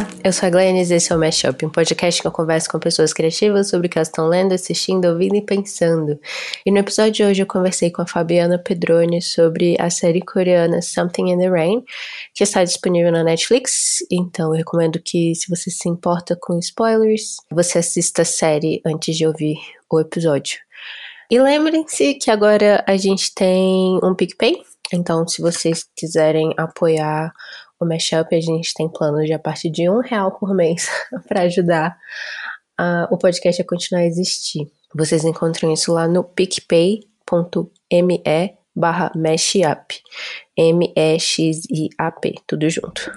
Olá, eu sou a Glennis e esse é o Mashup, um podcast que eu converso com pessoas criativas sobre o que elas estão lendo, assistindo, ouvindo e pensando. E no episódio de hoje eu conversei com a Fabiana Pedroni sobre a série coreana Something in the Rain, que está disponível na Netflix, então eu recomendo que, se você se importa com spoilers, você assista a série antes de ouvir o episódio. E lembrem-se que agora a gente tem um PicPay, então se vocês quiserem apoiar o Mashup, a gente tem planos de a partir de um real por mês para ajudar o podcast a continuar a existir. Vocês encontram isso lá no picpay.me barra mashup. M-E-X-I-A-P, tudo junto.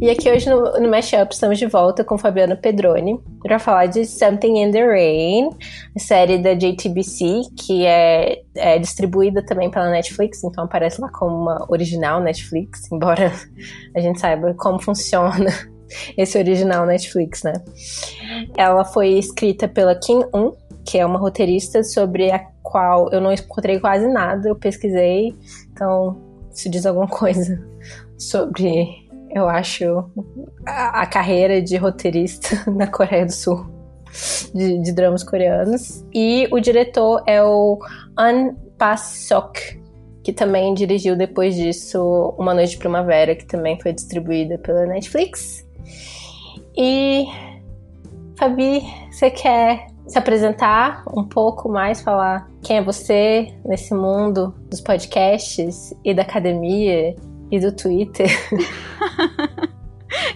E aqui hoje no, no Mashup estamos de volta com Fabiana Pedroni para falar de Something in the Rain, série da JTBC, que é, é, distribuída também pela Netflix, então aparece lá como uma original Netflix, embora a gente saiba como funciona esse original Netflix, né? Ela foi escrita pela Kim Un, que é uma roteirista sobre a qual eu não encontrei quase nada, eu pesquisei, então se diz alguma coisa sobre eu acho, a, a carreira de roteirista na Coreia do Sul. De, de, dramas coreanos. E o diretor é o An Pa-sok, que também dirigiu depois disso Uma Noite de Primavera, que também foi distribuída pela Netflix. E Fabi, você quer se apresentar um pouco mais, falar quem é você nesse mundo dos podcasts e da academia e do Twitter.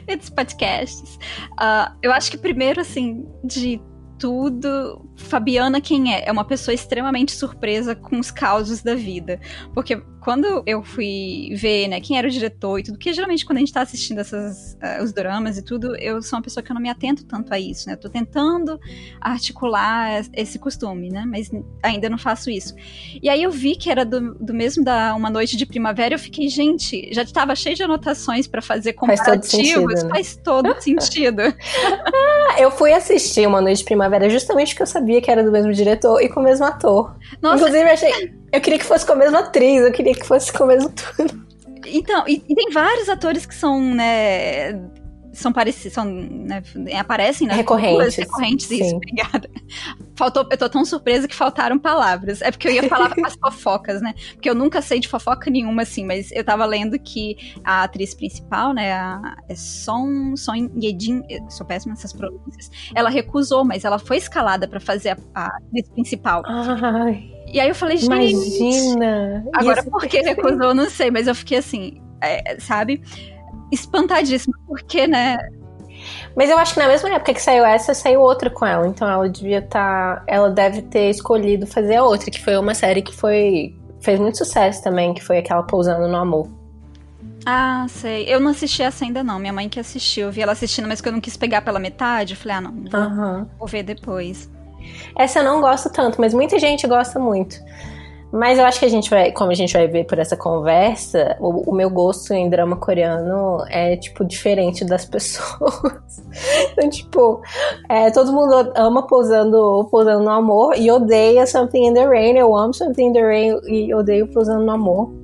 e dos podcasts. Uh, eu acho que primeiro, assim, de tudo, Fabiana quem é? É uma pessoa extremamente surpresa com os causos da vida. Porque quando eu fui ver, né, quem era o diretor e tudo, que geralmente quando a gente tá assistindo essas, uh, os dramas e tudo, eu sou uma pessoa que eu não me atento tanto a isso, né? Eu tô tentando articular esse costume, né? Mas ainda não faço isso. E aí eu vi que era do, do mesmo da Uma Noite de Primavera, eu fiquei, gente, já estava cheio de anotações para fazer comparativos, faz todo sentido. Né? Faz todo sentido. ah, eu fui assistir Uma Noite de Primavera justamente porque eu sabia que era do mesmo diretor e com o mesmo ator. Nossa. Inclusive, eu achei. Eu queria que fosse com a mesma atriz, eu queria que fosse com o mesmo tudo. Então, e, e tem vários atores que são, né, são parecidos, são, né, aparecem, né? Recorrentes. Recorrentes, isso, Sim. obrigada. Faltou, eu tô tão surpresa que faltaram palavras. É porque eu ia falar as fofocas, né? Porque eu nunca sei de fofoca nenhuma, assim, mas eu tava lendo que a atriz principal, né, a é Son, Son Yedin, sou péssima nessas pronúncias, ela recusou, mas ela foi escalada para fazer a, a, atriz principal. Ai. E aí eu falei, gente. Imagina! Agora, por que recusou, não sei, mas eu fiquei assim, é, sabe? Espantadíssima, porque, né? Mas eu acho que na mesma época que saiu essa, saiu outra com ela. Então ela devia estar. Tá, ela deve ter escolhido fazer a outra, que foi uma série que foi. fez muito sucesso também, que foi aquela Pousando no Amor. Ah, sei. Eu não assisti essa ainda não. Minha mãe que assistiu. Eu vi ela assistindo, mas que eu não quis pegar pela metade. Eu falei, ah, não. Vou, uhum. vou ver depois. Essa eu não gosto tanto, mas muita gente gosta muito. Mas eu acho que a gente vai, como a gente vai ver por essa conversa, o, o meu gosto em drama coreano é, tipo, diferente das pessoas. então, tipo, é, todo mundo ama pousando, pousando no amor e odeia Something in the Rain. Eu amo Something in the Rain e odeio pousando no amor.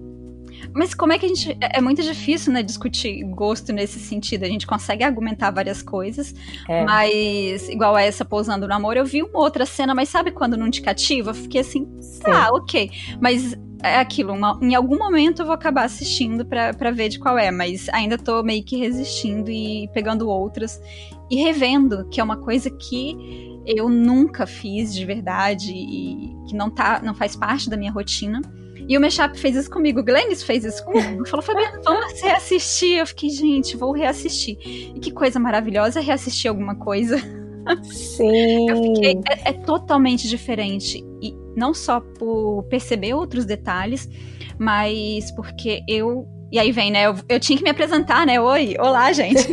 Mas como é que a gente. É, é muito difícil, né, discutir gosto nesse sentido. A gente consegue argumentar várias coisas, é. mas igual a essa pousando no amor, eu vi uma outra cena, mas sabe quando não te cativa? Eu fiquei assim, tá, ok. Mas é aquilo, uma, em algum momento eu vou acabar assistindo para ver de qual é, mas ainda tô meio que resistindo e pegando outras e revendo, que é uma coisa que eu nunca fiz de verdade e que não tá, não faz parte da minha rotina. E o Meshap fez isso comigo, o Glennis fez isso comigo. Falou, Fabiana, vamos reassistir. Eu fiquei, gente, vou reassistir. E que coisa maravilhosa reassistir alguma coisa. Sim. Eu fiquei, é, é totalmente diferente. E não só por perceber outros detalhes, mas porque eu e aí vem, né? Eu, eu, tinha que me apresentar, né? Oi, olá, gente.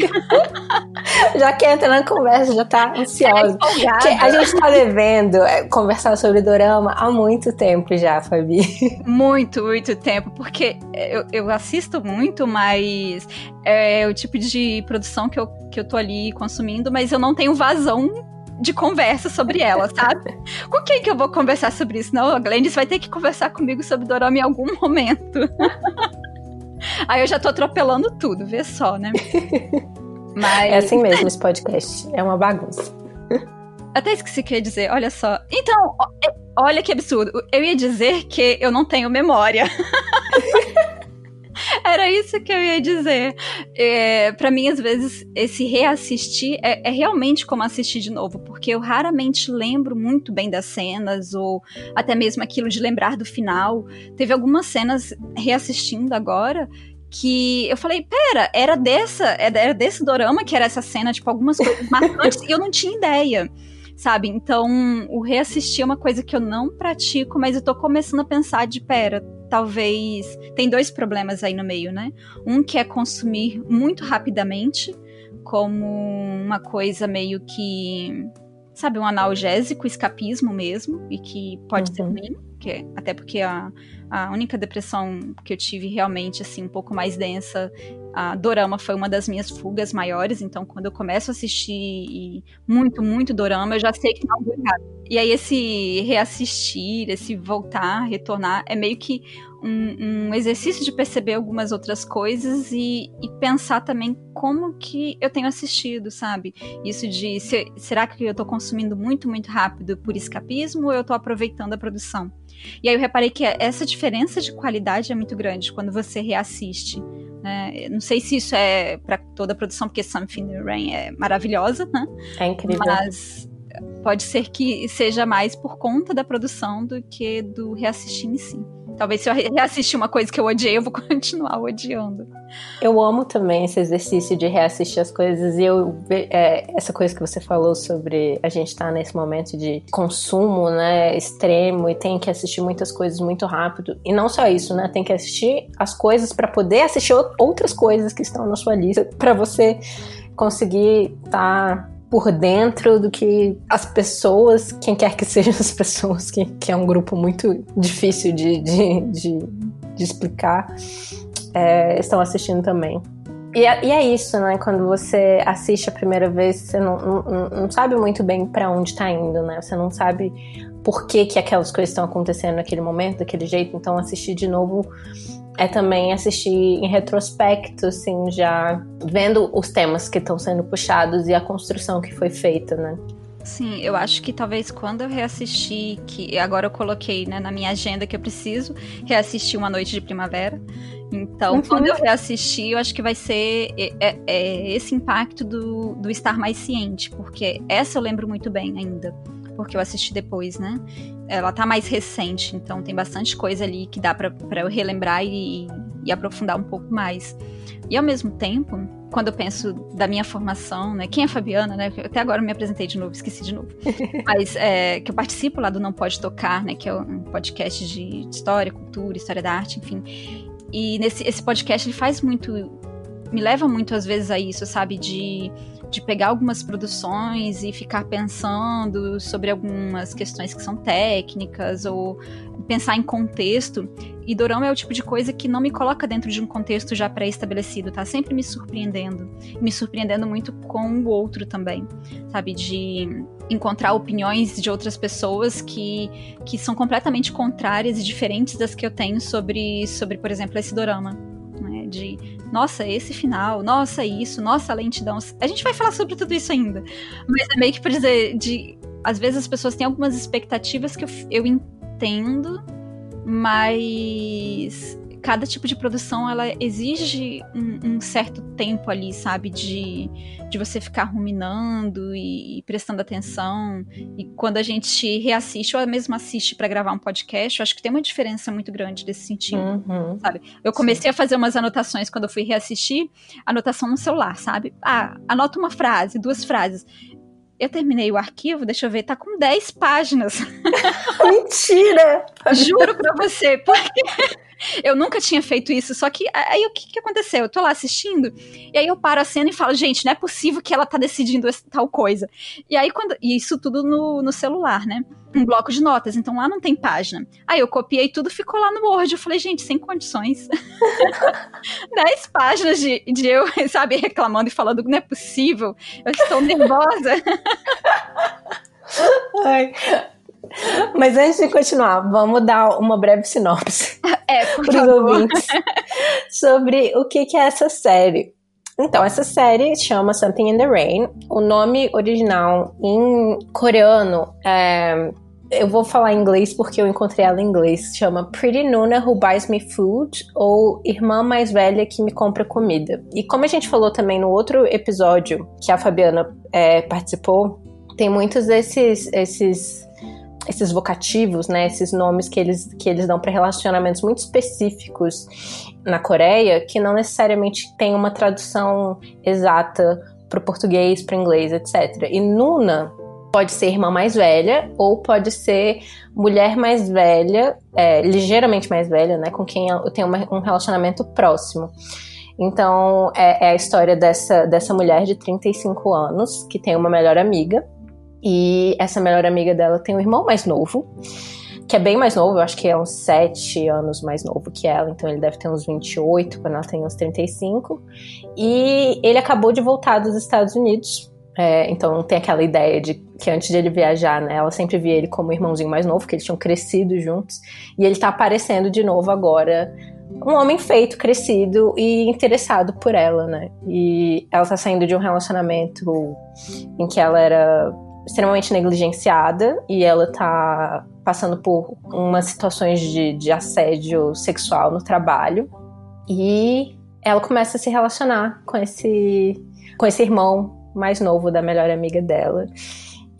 já quer entrar na conversa, já tá ansiosa. É a gente tá devendo é, conversar sobre dorama há muito tempo já, Fabi. Muito, muito tempo. Porque eu, eu assisto muito, mas é o tipo de produção que eu, que eu tô ali consumindo, mas eu não tenho vazão de conversa sobre ela, sabe? Com quem que eu vou conversar sobre isso? Não, a Glennis vai ter que conversar comigo sobre Dorama em algum momento. Aí eu já tô atropelando tudo, vê só, né? Mas... É assim mesmo esse podcast. É uma bagunça. Até esqueci que eu ia dizer, olha só. Então, olha que absurdo. Eu ia dizer que eu não tenho memória. Era isso que eu ia dizer. É, para mim, às vezes, esse reassistir é, é, realmente como assistir de novo, porque eu raramente lembro muito bem das cenas, ou até mesmo aquilo de lembrar do final. Teve algumas cenas reassistindo agora que eu falei, pera, era dessa, era desse dorama que era essa cena, tipo, algumas coisas marcantes, e eu não tinha ideia sabe? Então, o reassistir é uma coisa que eu não pratico, mas eu tô começando a pensar de, pera, talvez. Tem dois problemas aí no meio, né? Um que é consumir muito rapidamente, como uma coisa meio que. Sabe, um analgésico, escapismo mesmo, e que pode uhum. ser ruim, que, até porque a, a única depressão que eu tive realmente, assim, um pouco mais densa, a Dorama foi uma das minhas fugas maiores, então quando eu começo a assistir muito, muito Dorama, eu já sei que não vou errado. E aí esse reassistir, esse voltar, retornar, é meio que um, um exercício de perceber algumas outras coisas e, e, pensar também como que eu tenho assistido, sabe? Isso de, se, será que eu tô consumindo muito, muito rápido por escapismo ou eu tô aproveitando a produção? E aí eu reparei que essa diferença de qualidade é muito grande quando você reassiste. Né? Não sei se isso é para toda a produção, porque Something in the Rain é maravilhosa, né? É incrível. Mas pode ser que seja mais por conta da produção do que do reassistir em si. Talvez se eu reassistir uma coisa que eu odiei, eu vou continuar odiando. Eu amo também esse exercício de reassistir as coisas. E eu é, essa coisa que você falou sobre a gente estar tá nesse momento de consumo, né, extremo e tem que assistir muitas coisas muito rápido. E não só isso, né? Tem que assistir as coisas para poder assistir outras coisas que estão na sua lista para você conseguir estar tá por dentro do que as pessoas, quem quer que sejam as pessoas, que, que é um grupo muito difícil de, de, de, de explicar, é, estão assistindo também. E é, e é, isso, né? Quando você assiste a primeira vez, você não, não, não sabe muito bem para onde está indo, né? Você não sabe por que, que aquelas coisas estão acontecendo naquele momento, daquele jeito. Então, assistir de novo é também assistir em retrospecto, assim, já vendo os temas que estão sendo puxados e a construção que foi feita, né? Sim, eu acho que talvez quando eu reassistir, que agora eu coloquei né, na minha agenda que eu preciso reassistir Uma Noite de Primavera. Então, uhum. quando eu reassistir, eu acho que vai ser é, é, é esse impacto do, do estar mais ciente, porque essa eu lembro muito bem ainda porque eu assisti depois, né? Ela tá mais recente, então tem bastante coisa ali que dá para eu relembrar e, e aprofundar um pouco mais. E ao mesmo tempo, quando eu penso da minha formação, né? Quem é Fabiana, né? Até agora eu me apresentei de novo, esqueci de novo. Mas é, que eu participo lá do Não Pode Tocar, né? Que é um podcast de história, cultura, história da arte, enfim. E nesse esse podcast ele faz muito. Me leva muito às vezes a isso, sabe? De de pegar algumas produções e ficar pensando sobre algumas questões que são técnicas ou pensar em contexto. E Dorama é o tipo de coisa que não me coloca dentro de um contexto já pré-estabelecido, tá sempre me surpreendendo. Me surpreendendo muito com o outro também, sabe? De encontrar opiniões de outras pessoas que, que são completamente contrárias e diferentes das que eu tenho sobre, sobre por exemplo, esse Dorama. Né? De nossa, esse final, nossa, isso, nossa, lentidão. A gente vai falar sobre tudo isso ainda. Mas é meio que pra dizer, de. Às vezes as pessoas têm algumas expectativas que eu, eu entendo, mas cada tipo de produção ela exige um, um, certo tempo ali, sabe, de, de você ficar ruminando e, e, prestando atenção. E quando a gente reassiste ou mesmo assiste para gravar um podcast, eu acho que tem uma diferença muito grande desse sentido, uhum. sabe? Eu comecei Sim. a fazer umas anotações quando eu fui reassistir, anotação no celular, sabe? Ah, anota uma frase, duas frases. Eu terminei o arquivo, deixa eu ver, tá com 10 páginas. Mentira! Juro pra você, porque eu nunca tinha feito isso, só que aí o que, que aconteceu? Eu tô lá assistindo, e aí eu paro a cena e falo, gente, não é possível que ela tá decidindo tal coisa. E aí quando. E isso tudo no, no celular, né? Um bloco de notas, então lá não tem página. Aí eu copiei tudo, ficou lá no Word. Eu falei, gente, sem condições. Dez páginas de, de eu, sabe, reclamando e falando não é possível. Eu estou nervosa. Ai, mas antes de continuar, vamos dar uma breve sinopse é, para os ouvintes sobre o que, que é essa série. Então, essa série chama Something in the Rain. O nome original em coreano é. Eu vou falar em inglês porque eu encontrei ela em inglês. Chama Pretty Nuna Who Buys Me Food ou Irmã Mais Velha que Me Compra Comida. E como a gente falou também no outro episódio que a Fabiana é, participou, tem muitos desses esses esses vocativos, né, esses nomes que eles, que eles dão para relacionamentos muito específicos na Coreia, que não necessariamente tem uma tradução exata para o português, para o inglês, etc. E Nuna pode ser irmã mais velha ou pode ser mulher mais velha, é, ligeiramente mais velha, né, com quem eu tenho uma, um relacionamento próximo. Então, é, é, a história dessa, dessa mulher de 35 anos que tem uma melhor amiga e essa melhor amiga dela tem um irmão mais novo, que é bem mais novo, eu acho que é uns 7 anos mais novo que ela, então ele deve ter uns 28, quando ela tem uns 35. E ele acabou de voltar dos Estados Unidos. É, então tem aquela ideia de que antes de ele viajar, né, ela sempre via ele como irmãozinho mais novo, que eles tinham crescido juntos. E ele tá aparecendo de novo agora um homem feito, crescido e interessado por ela, né? E ela tá saindo de um relacionamento em que ela era extremamente negligenciada e ela tá passando por umas situações de, de assédio sexual no trabalho. E ela começa a se relacionar com esse com esse irmão mais novo da melhor amiga dela.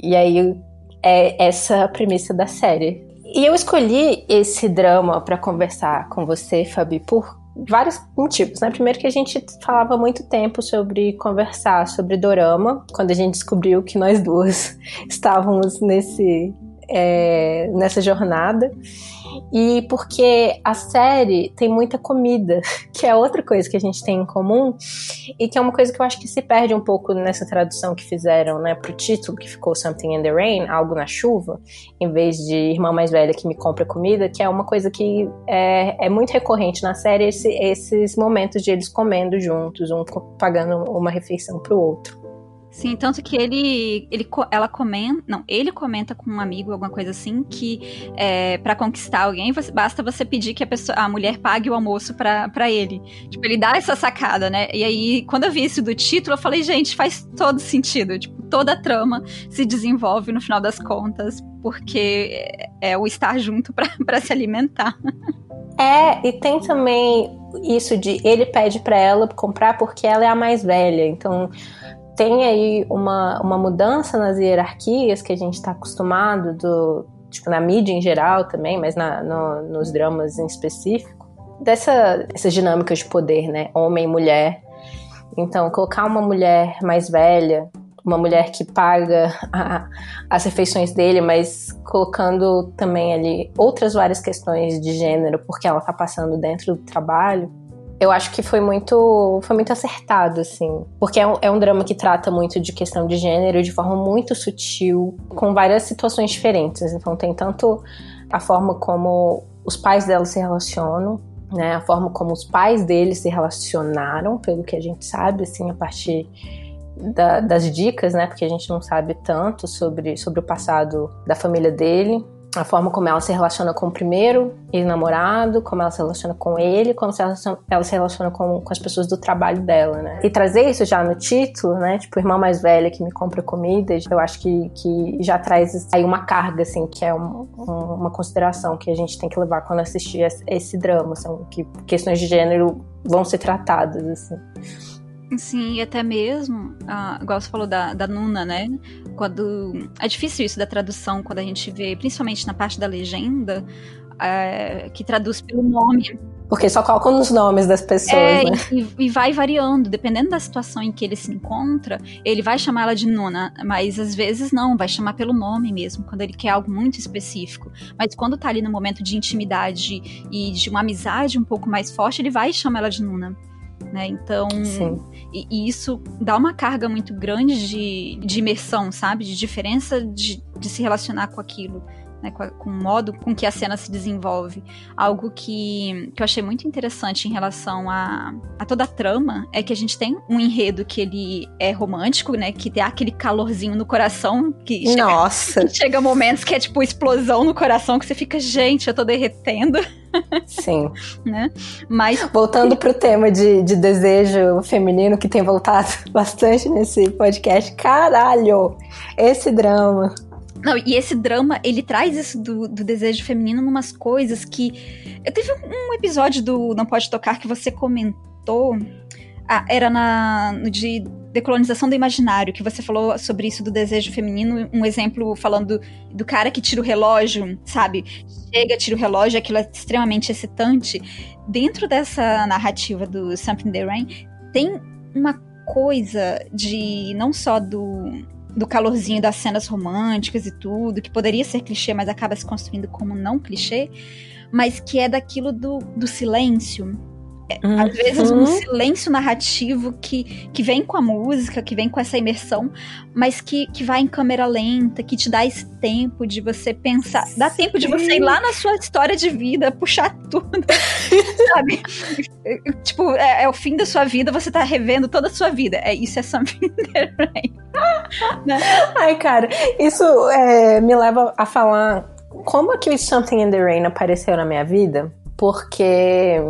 E aí é essa a premissa da série. E eu escolhi esse drama para conversar com você Fabi por vários motivos, né? Primeiro que a gente falava muito tempo sobre conversar sobre dorama, quando a gente descobriu que nós duas estávamos nesse é, nessa jornada e porque a série tem muita comida, que é outra coisa que a gente tem em comum e que é uma coisa que eu acho que se perde um pouco nessa tradução que fizeram, né, pro título que ficou Something in the Rain, algo na chuva, em vez de irmã mais velha que me compra comida, que é uma coisa que é, é muito recorrente na série, esse, esses momentos de eles comendo juntos, um pagando uma refeição pro outro. Sim, tanto que ele, ele ela comenta, não, ele comenta com um amigo, alguma coisa assim, que é, para conquistar alguém, você, basta você pedir que a, pessoa, a mulher pague o almoço para ele. Tipo, ele dá essa sacada, né? E aí, quando eu vi isso do título, eu falei, gente, faz todo sentido. Tipo, toda a trama se desenvolve no final das contas, porque é, é o estar junto para se alimentar. É, e tem também isso de ele pede para ela comprar porque ela é a mais velha. Então, tem aí uma, uma mudança nas hierarquias que a gente está acostumado do, tipo, na mídia em geral também, mas na, no, nos dramas em específico, dessa essas dinâmicas de poder, né? Homem e mulher. Então, colocar uma mulher mais velha, uma mulher que paga a, as refeições dele, mas colocando também ali outras várias questões de gênero, porque ela está passando dentro do trabalho, eu acho que foi muito, foi muito acertado, assim. Porque é um, é um drama que trata muito de questão de gênero de forma muito sutil, com várias situações diferentes. Então tem tanto a forma como os pais dela se relacionam, né? A forma como os pais dele se relacionaram, pelo que a gente sabe, assim, a partir da, das dicas, né? Porque a gente não sabe tanto sobre, sobre o passado da família dele a forma como ela se relaciona com o primeiro ex-namorado, como ela se relaciona com ele, como ela, ela se relaciona com, com as pessoas do trabalho dela, né? E trazer isso já no título, né? Tipo, irmã mais velha que me compra comida, eu acho que, que já traz aí uma carga, assim, que é um, um, uma consideração que a gente tem que levar quando assistir esse, esse drama, assim, que questões de gênero vão ser tratadas, assim. Sim, e até mesmo, ah, igual você falou da, da Nuna, né? Quando. É difícil isso da tradução, quando a gente vê, principalmente na parte da legenda, é, que traduz pelo nome. Porque só colocam os nomes das pessoas, é, né? E, e, vai variando, dependendo da situação em que ele se encontra, ele vai chamar ela de Nuna, mas às vezes não, vai chamar pelo nome mesmo, quando ele quer algo muito específico. Mas quando tá ali no momento de intimidade e de uma amizade um pouco mais forte, ele vai chamar ela de Nuna né? Então, e, e, isso dá uma carga muito grande de, de imersão, sabe? De diferença de, de se relacionar com aquilo. Né, com, a, com, o modo com que a cena se desenvolve. Algo que, que eu achei muito interessante em relação a, a toda a trama é que a gente tem um enredo que ele é romântico, né? Que tem aquele calorzinho no coração. Que Nossa! Chega, que chega momentos que é tipo explosão no coração que você fica, gente, eu tô derretendo. Sim. né? Mas. Voltando pro tema de, de desejo feminino, que tem voltado bastante nesse podcast. Caralho! Esse drama. Não, e esse drama, ele traz isso do, do desejo feminino numas coisas que. Eu teve um episódio do Não Pode Tocar que você comentou. Ah, era na, no de decolonização do imaginário, que você falou sobre isso do desejo feminino, um exemplo falando do, cara que tira o relógio, sabe? Chega, tira o relógio, aquilo é extremamente excitante. Dentro dessa narrativa do Something in the Rain, tem uma coisa de não só do do calorzinho das cenas românticas e tudo, que poderia ser clichê, mas acaba se construindo como não clichê, mas que é daquilo do, do silêncio. Uhum. Às vezes um silêncio narrativo que, que vem com a música, que vem com essa imersão, mas que, que vai em câmera lenta, que te dá esse tempo de você pensar. Dá tempo de você ir lá na sua história de vida, puxar tudo. sabe? tipo, é, é, o fim da sua vida, você tá revendo toda a sua vida. É isso, é Something Rain. né? Ai, cara, isso é, me leva a falar como que o Something in the Rain apareceu na minha vida porque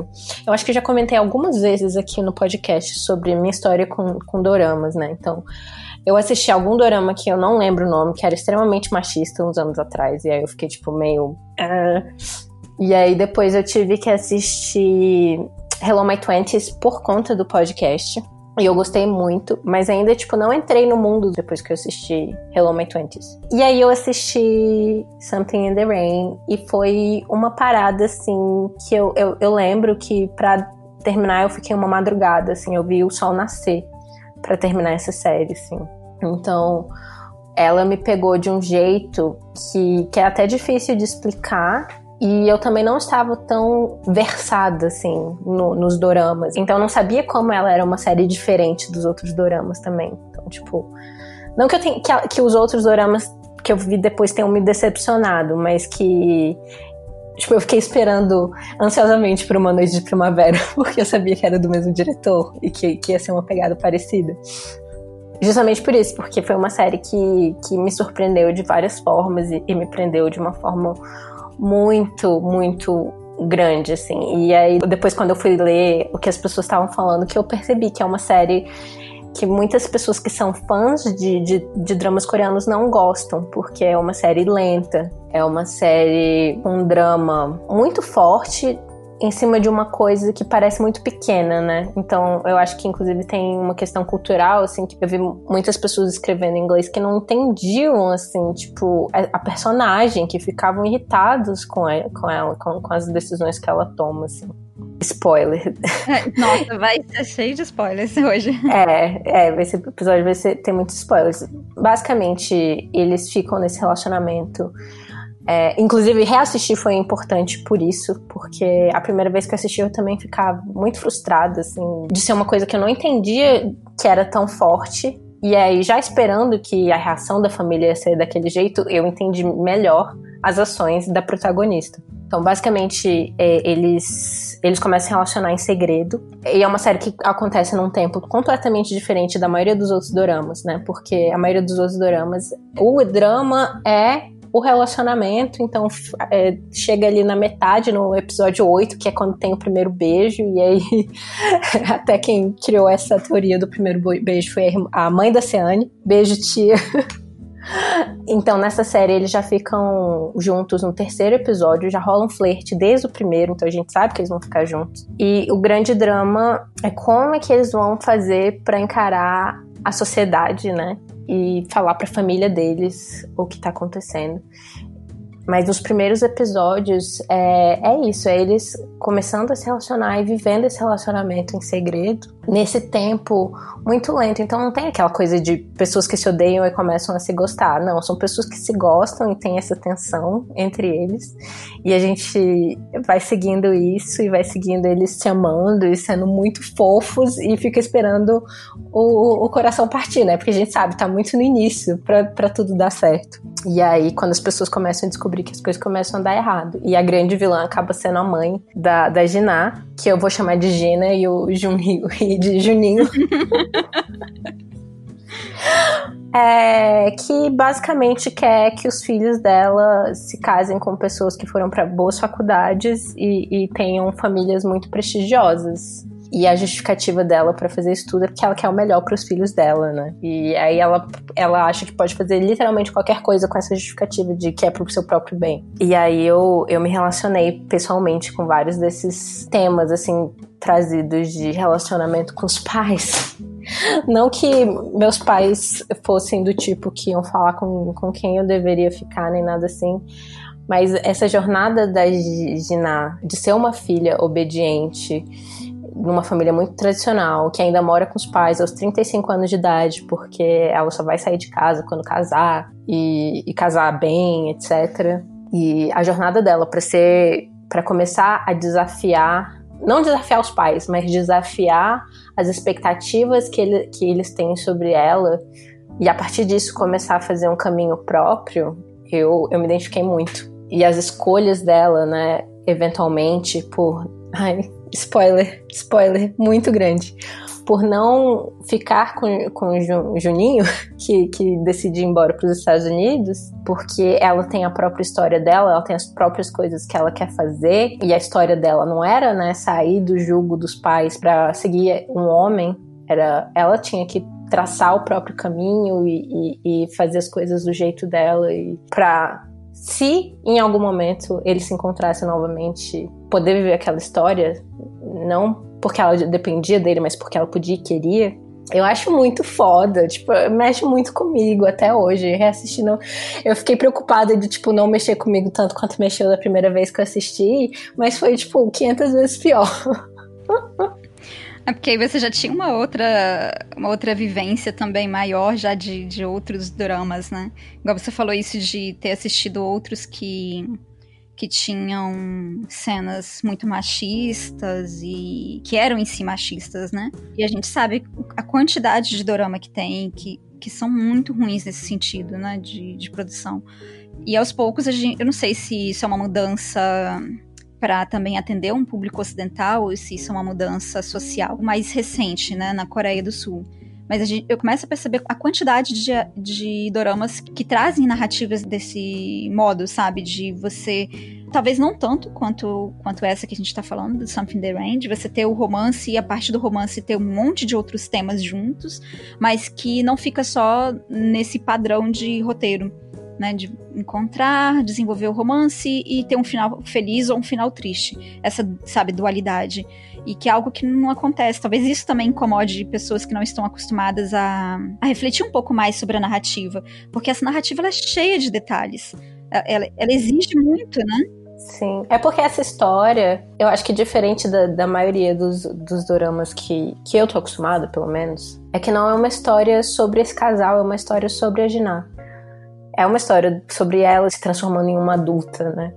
eu acho que eu já comentei algumas vezes aqui no podcast sobre minha história com, com doramas, né? Então, eu assisti algum dorama que eu não lembro o nome, que era extremamente machista uns anos atrás, e aí eu fiquei tipo meio. Uh... E aí depois eu tive que assistir Hello My Twenties por conta do podcast. E eu gostei muito, mas ainda, tipo, não entrei no mundo depois que eu assisti Hello My Twenties. E aí eu assisti Something in the Rain e foi uma parada, assim, que eu, eu, eu lembro que pra terminar eu fiquei uma madrugada, assim, eu vi o sol nascer para terminar essa série, assim. Então, ela me pegou de um jeito que, que é até difícil de explicar, e eu também não estava tão versada, assim, no, nos doramas. Então eu não sabia como ela era uma série diferente dos outros doramas também. Então, tipo. Não que, eu tenha, que, que os outros doramas que eu vi depois tenham me decepcionado, mas que. Tipo, eu fiquei esperando ansiosamente por uma noite de primavera, porque eu sabia que era do mesmo diretor e que, que ia ser uma pegada parecida. Justamente por isso, porque foi uma série que, que me surpreendeu de várias formas e, e me prendeu de uma forma muito, muito grande, assim. E aí, depois, quando eu fui ler o que as pessoas estavam falando, que eu percebi que é uma série que muitas pessoas que são fãs de, de, de, dramas coreanos não gostam, porque é uma série lenta, é uma série com um drama muito forte, em cima de uma coisa que parece muito pequena, né? Então, eu acho que inclusive tem uma questão cultural, assim, que eu vi muitas pessoas escrevendo em inglês que não entendiam, assim, tipo, a, personagem, que ficavam irritados com ela, com, ela com, com as decisões que ela toma, assim. Spoiler. É, nossa, vai ser cheio de spoilers hoje. É, é, esse episódio vai ser, ter muitos spoilers. Basicamente, eles ficam nesse relacionamento é, inclusive, reassistir foi importante por isso, porque a primeira vez que eu assisti eu também ficava muito frustrada, assim, de ser uma coisa que eu não entendia que era tão forte. E aí, já esperando que a reação da família ia ser daquele jeito, eu entendi melhor as ações da protagonista. Então, basicamente, é, eles, eles começam a relacionar em segredo. E é uma série que acontece num tempo completamente diferente da maioria dos outros doramas, né? Porque a maioria dos outros doramas, o drama é o relacionamento. Então, é, chega ali na metade, no episódio 8, que é quando tem o primeiro beijo. E aí, até quem criou essa teoria do primeiro beijo foi a mãe da Ceane. Beijo, tia. Então, nessa série, eles já ficam juntos no terceiro episódio, já rola um flerte desde o primeiro, então a gente sabe que eles vão ficar juntos. E o grande drama é como é que eles vão fazer para encarar a sociedade, né? E falar para a família deles o que está acontecendo. Mas nos primeiros episódios é, é isso, é eles começando a se relacionar e vivendo esse relacionamento em segredo nesse tempo muito lento. Então não tem aquela coisa de pessoas que se odeiam e começam a se gostar. Não, são pessoas que se gostam e tem essa tensão entre eles. E a gente vai seguindo isso e vai seguindo eles se amando e sendo muito fofos e fica esperando o, o coração partir, né? Porque a gente sabe, tá muito no início para tudo dar certo. E aí, quando as pessoas começam a descobrir que as coisas começam a dar errado. E a grande vilã acaba sendo a mãe da, da que eu vou chamar de Gina e o De Juninho. é, que basicamente quer que os filhos dela se casem com pessoas que foram para boas faculdades e, e tenham famílias muito prestigiosas. E a justificativa dela para fazer isso tudo é porque ela quer o melhor para os filhos dela, né? E aí ela, ela acha que pode fazer literalmente qualquer coisa com essa justificativa de que é pro seu próprio bem. E aí eu, eu me relacionei pessoalmente com vários desses temas, assim, trazidos de relacionamento com os pais. Não que meus pais fossem do tipo que iam falar com, com quem eu deveria ficar, nem nada assim. Mas essa jornada da Gina de ser uma filha obediente, numa família muito tradicional, que ainda mora com os pais aos 35 anos de idade, porque ela só vai sair de casa quando casar e, e casar bem, etc. E a jornada dela para ser, para começar a desafiar, não desafiar os pais, mas desafiar as expectativas que, ele, que eles têm sobre ela e a partir disso começar a fazer um caminho próprio, eu, eu me identifiquei muito. E as escolhas dela, né, eventualmente, por. Ai, spoiler, spoiler muito grande. Por não ficar com, com Juninho, que, que decidiu ir embora para os Estados Unidos, porque ela tem a própria história dela, ela tem as próprias coisas que ela quer fazer, e a história dela não era, né, sair do jugo dos pais para seguir um homem, era ela tinha que traçar o próprio caminho e, e, e fazer as coisas do jeito dela e para se em algum momento ele se encontrasse novamente, poder viver aquela história, não porque ela dependia dele, mas porque ela podia e queria, eu acho muito foda, tipo, mexe muito comigo até hoje, reassistindo. Eu fiquei preocupada de, tipo, não mexer comigo tanto quanto mexeu da primeira vez que eu assisti, mas foi, tipo, 500 vezes pior. É porque aí você já tinha uma outra, uma outra vivência também maior já de, de outros dramas, né? Igual você falou isso de ter assistido outros que, que tinham cenas muito machistas e que eram em si machistas, né? E a gente sabe a quantidade de drama que tem, que, que são muito ruins nesse sentido, né? De, de produção. E aos poucos, a gente, eu não sei se isso é uma mudança para também atender um público ocidental, e se isso é uma mudança social mais recente, né, na Coreia do Sul. Mas gente, eu começo a perceber a quantidade de, de doramas que trazem narrativas desse modo, sabe? De você. Talvez não tanto quanto, quanto essa que a gente tá falando, do Something the Range, você ter o romance e a parte do romance ter um monte de outros temas juntos, mas que não fica só nesse padrão de roteiro né, de encontrar, desenvolver o romance e ter um final feliz ou um final triste. Essa, sabe, dualidade. E que é algo que não acontece. Talvez isso também incomode pessoas que não estão acostumadas a, a refletir um pouco mais sobre a narrativa. Porque essa narrativa é cheia de detalhes. Ela, ela exige muito, né? Sim. É porque essa história, eu acho que diferente da, da maioria dos, dos doramas que, que eu tô acostumada, pelo menos, é que não é uma história sobre esse casal, é uma história sobre a Jiná é uma história sobre ela se transformando em uma adulta, né?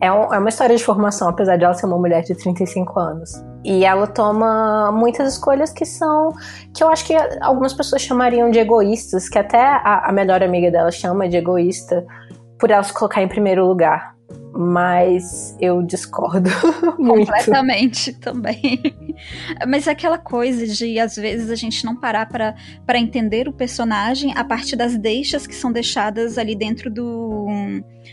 É, um, é, uma história de formação, apesar de ela ser uma mulher de 35 anos. E ela toma muitas escolhas que são. que eu acho que algumas pessoas chamariam de egoístas, que até a, a melhor amiga dela chama de egoísta, por ela se colocar em primeiro lugar mas eu discordo muito. Completamente também. Mas aquela coisa de, às vezes, a gente não parar para entender o personagem a partir das deixas que são deixadas ali dentro do,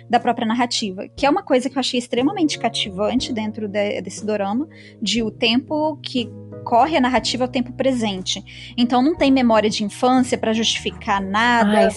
da própria narrativa. Que é uma coisa que eu achei extremamente cativante dentro de, desse dorama, de o tempo que corre a narrativa ao tempo presente. Então não tem memória de infância para justificar nada. Ai.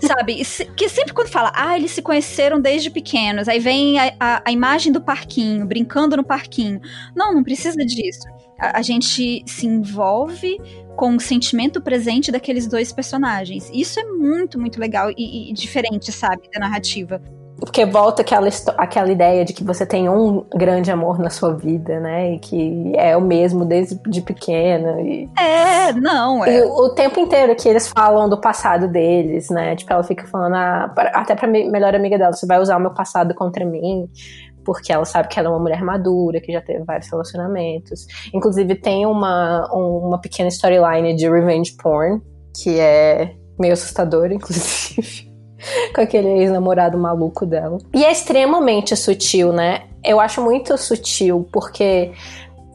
Sabe? Que sempre quando fala, ah, eles se conheceram desde pequenos, aí vem a, a, a imagem do parquinho, brincando no parquinho. Não, não precisa disso. A, a gente se envolve com o sentimento presente daqueles dois personagens. Isso é muito, muito legal e, e diferente, sabe, da narrativa. Porque volta aquela, aquela ideia de que você tem um grande amor na sua vida, né? E que é o mesmo desde de pequena. E... É, não. É. E o, o tempo inteiro que eles falam do passado deles, né? Tipo, ela fica falando, ah, até pra melhor amiga dela, você vai usar o meu passado contra mim porque ela sabe que ela é uma mulher madura, que já teve vários relacionamentos. Inclusive, tem uma, uma pequena storyline de revenge porn, que é meio assustadora, inclusive. com aquele ex-namorado maluco dela. E é extremamente sutil, né? Eu acho muito sutil, porque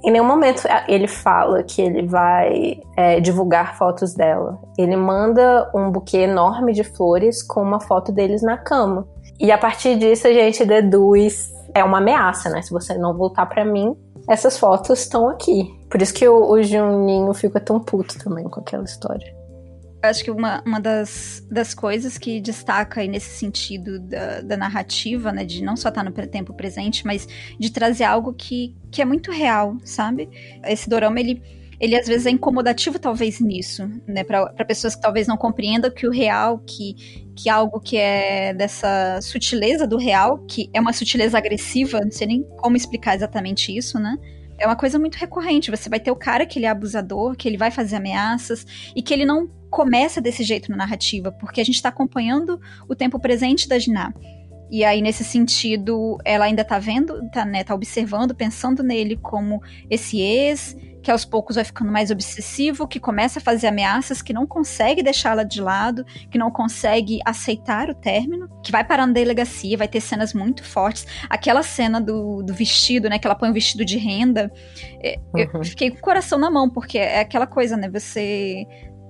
Em nenhum momento ele fala que ele vai é, divulgar fotos dela. Ele manda um buquê enorme de flores com uma foto deles na cama. E a partir disso a gente deduz é uma ameaça, né? Se você não voltar para mim, essas fotos estão aqui. Por isso que o, o Juninho fica tão puto também com aquela história. Acho que uma, uma das, das coisas que destaca aí nesse sentido da, da narrativa, né, de não só estar no tempo presente, mas de trazer algo que, que é muito real, sabe? Esse dorama, ele, ele às vezes é incomodativo talvez nisso, né, para pessoas que talvez não compreendam que o real, que, que algo que é dessa sutileza do real, que é uma sutileza agressiva, não sei nem como explicar exatamente isso, né? É uma coisa muito recorrente. Você vai ter o cara que ele é abusador, que ele vai fazer ameaças e que ele não começa desse jeito na narrativa, porque a gente está acompanhando o tempo presente da Jiná. E aí, nesse sentido, ela ainda tá vendo, tá, né, tá observando, pensando nele como esse ex, que aos poucos vai ficando mais obsessivo, que começa a fazer ameaças, que não consegue deixá-la de lado, que não consegue aceitar o término, que vai parar na delegacia, vai ter cenas muito fortes. Aquela cena do, do vestido, né, que ela põe um vestido de renda, é, uhum. eu fiquei com o coração na mão, porque é aquela coisa, né, você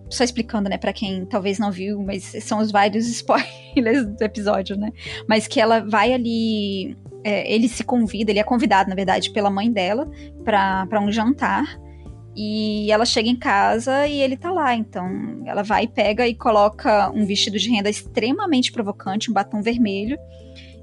só explicando, né, para quem talvez não viu, mas são os vários spoilers do episódio, né? Mas que ela vai ali, é, ele se convida, ele é convidado, na verdade, pela mãe dela para um jantar. E ela chega em casa e ele tá lá. Então ela vai pega e coloca um vestido de renda extremamente provocante, um batom vermelho,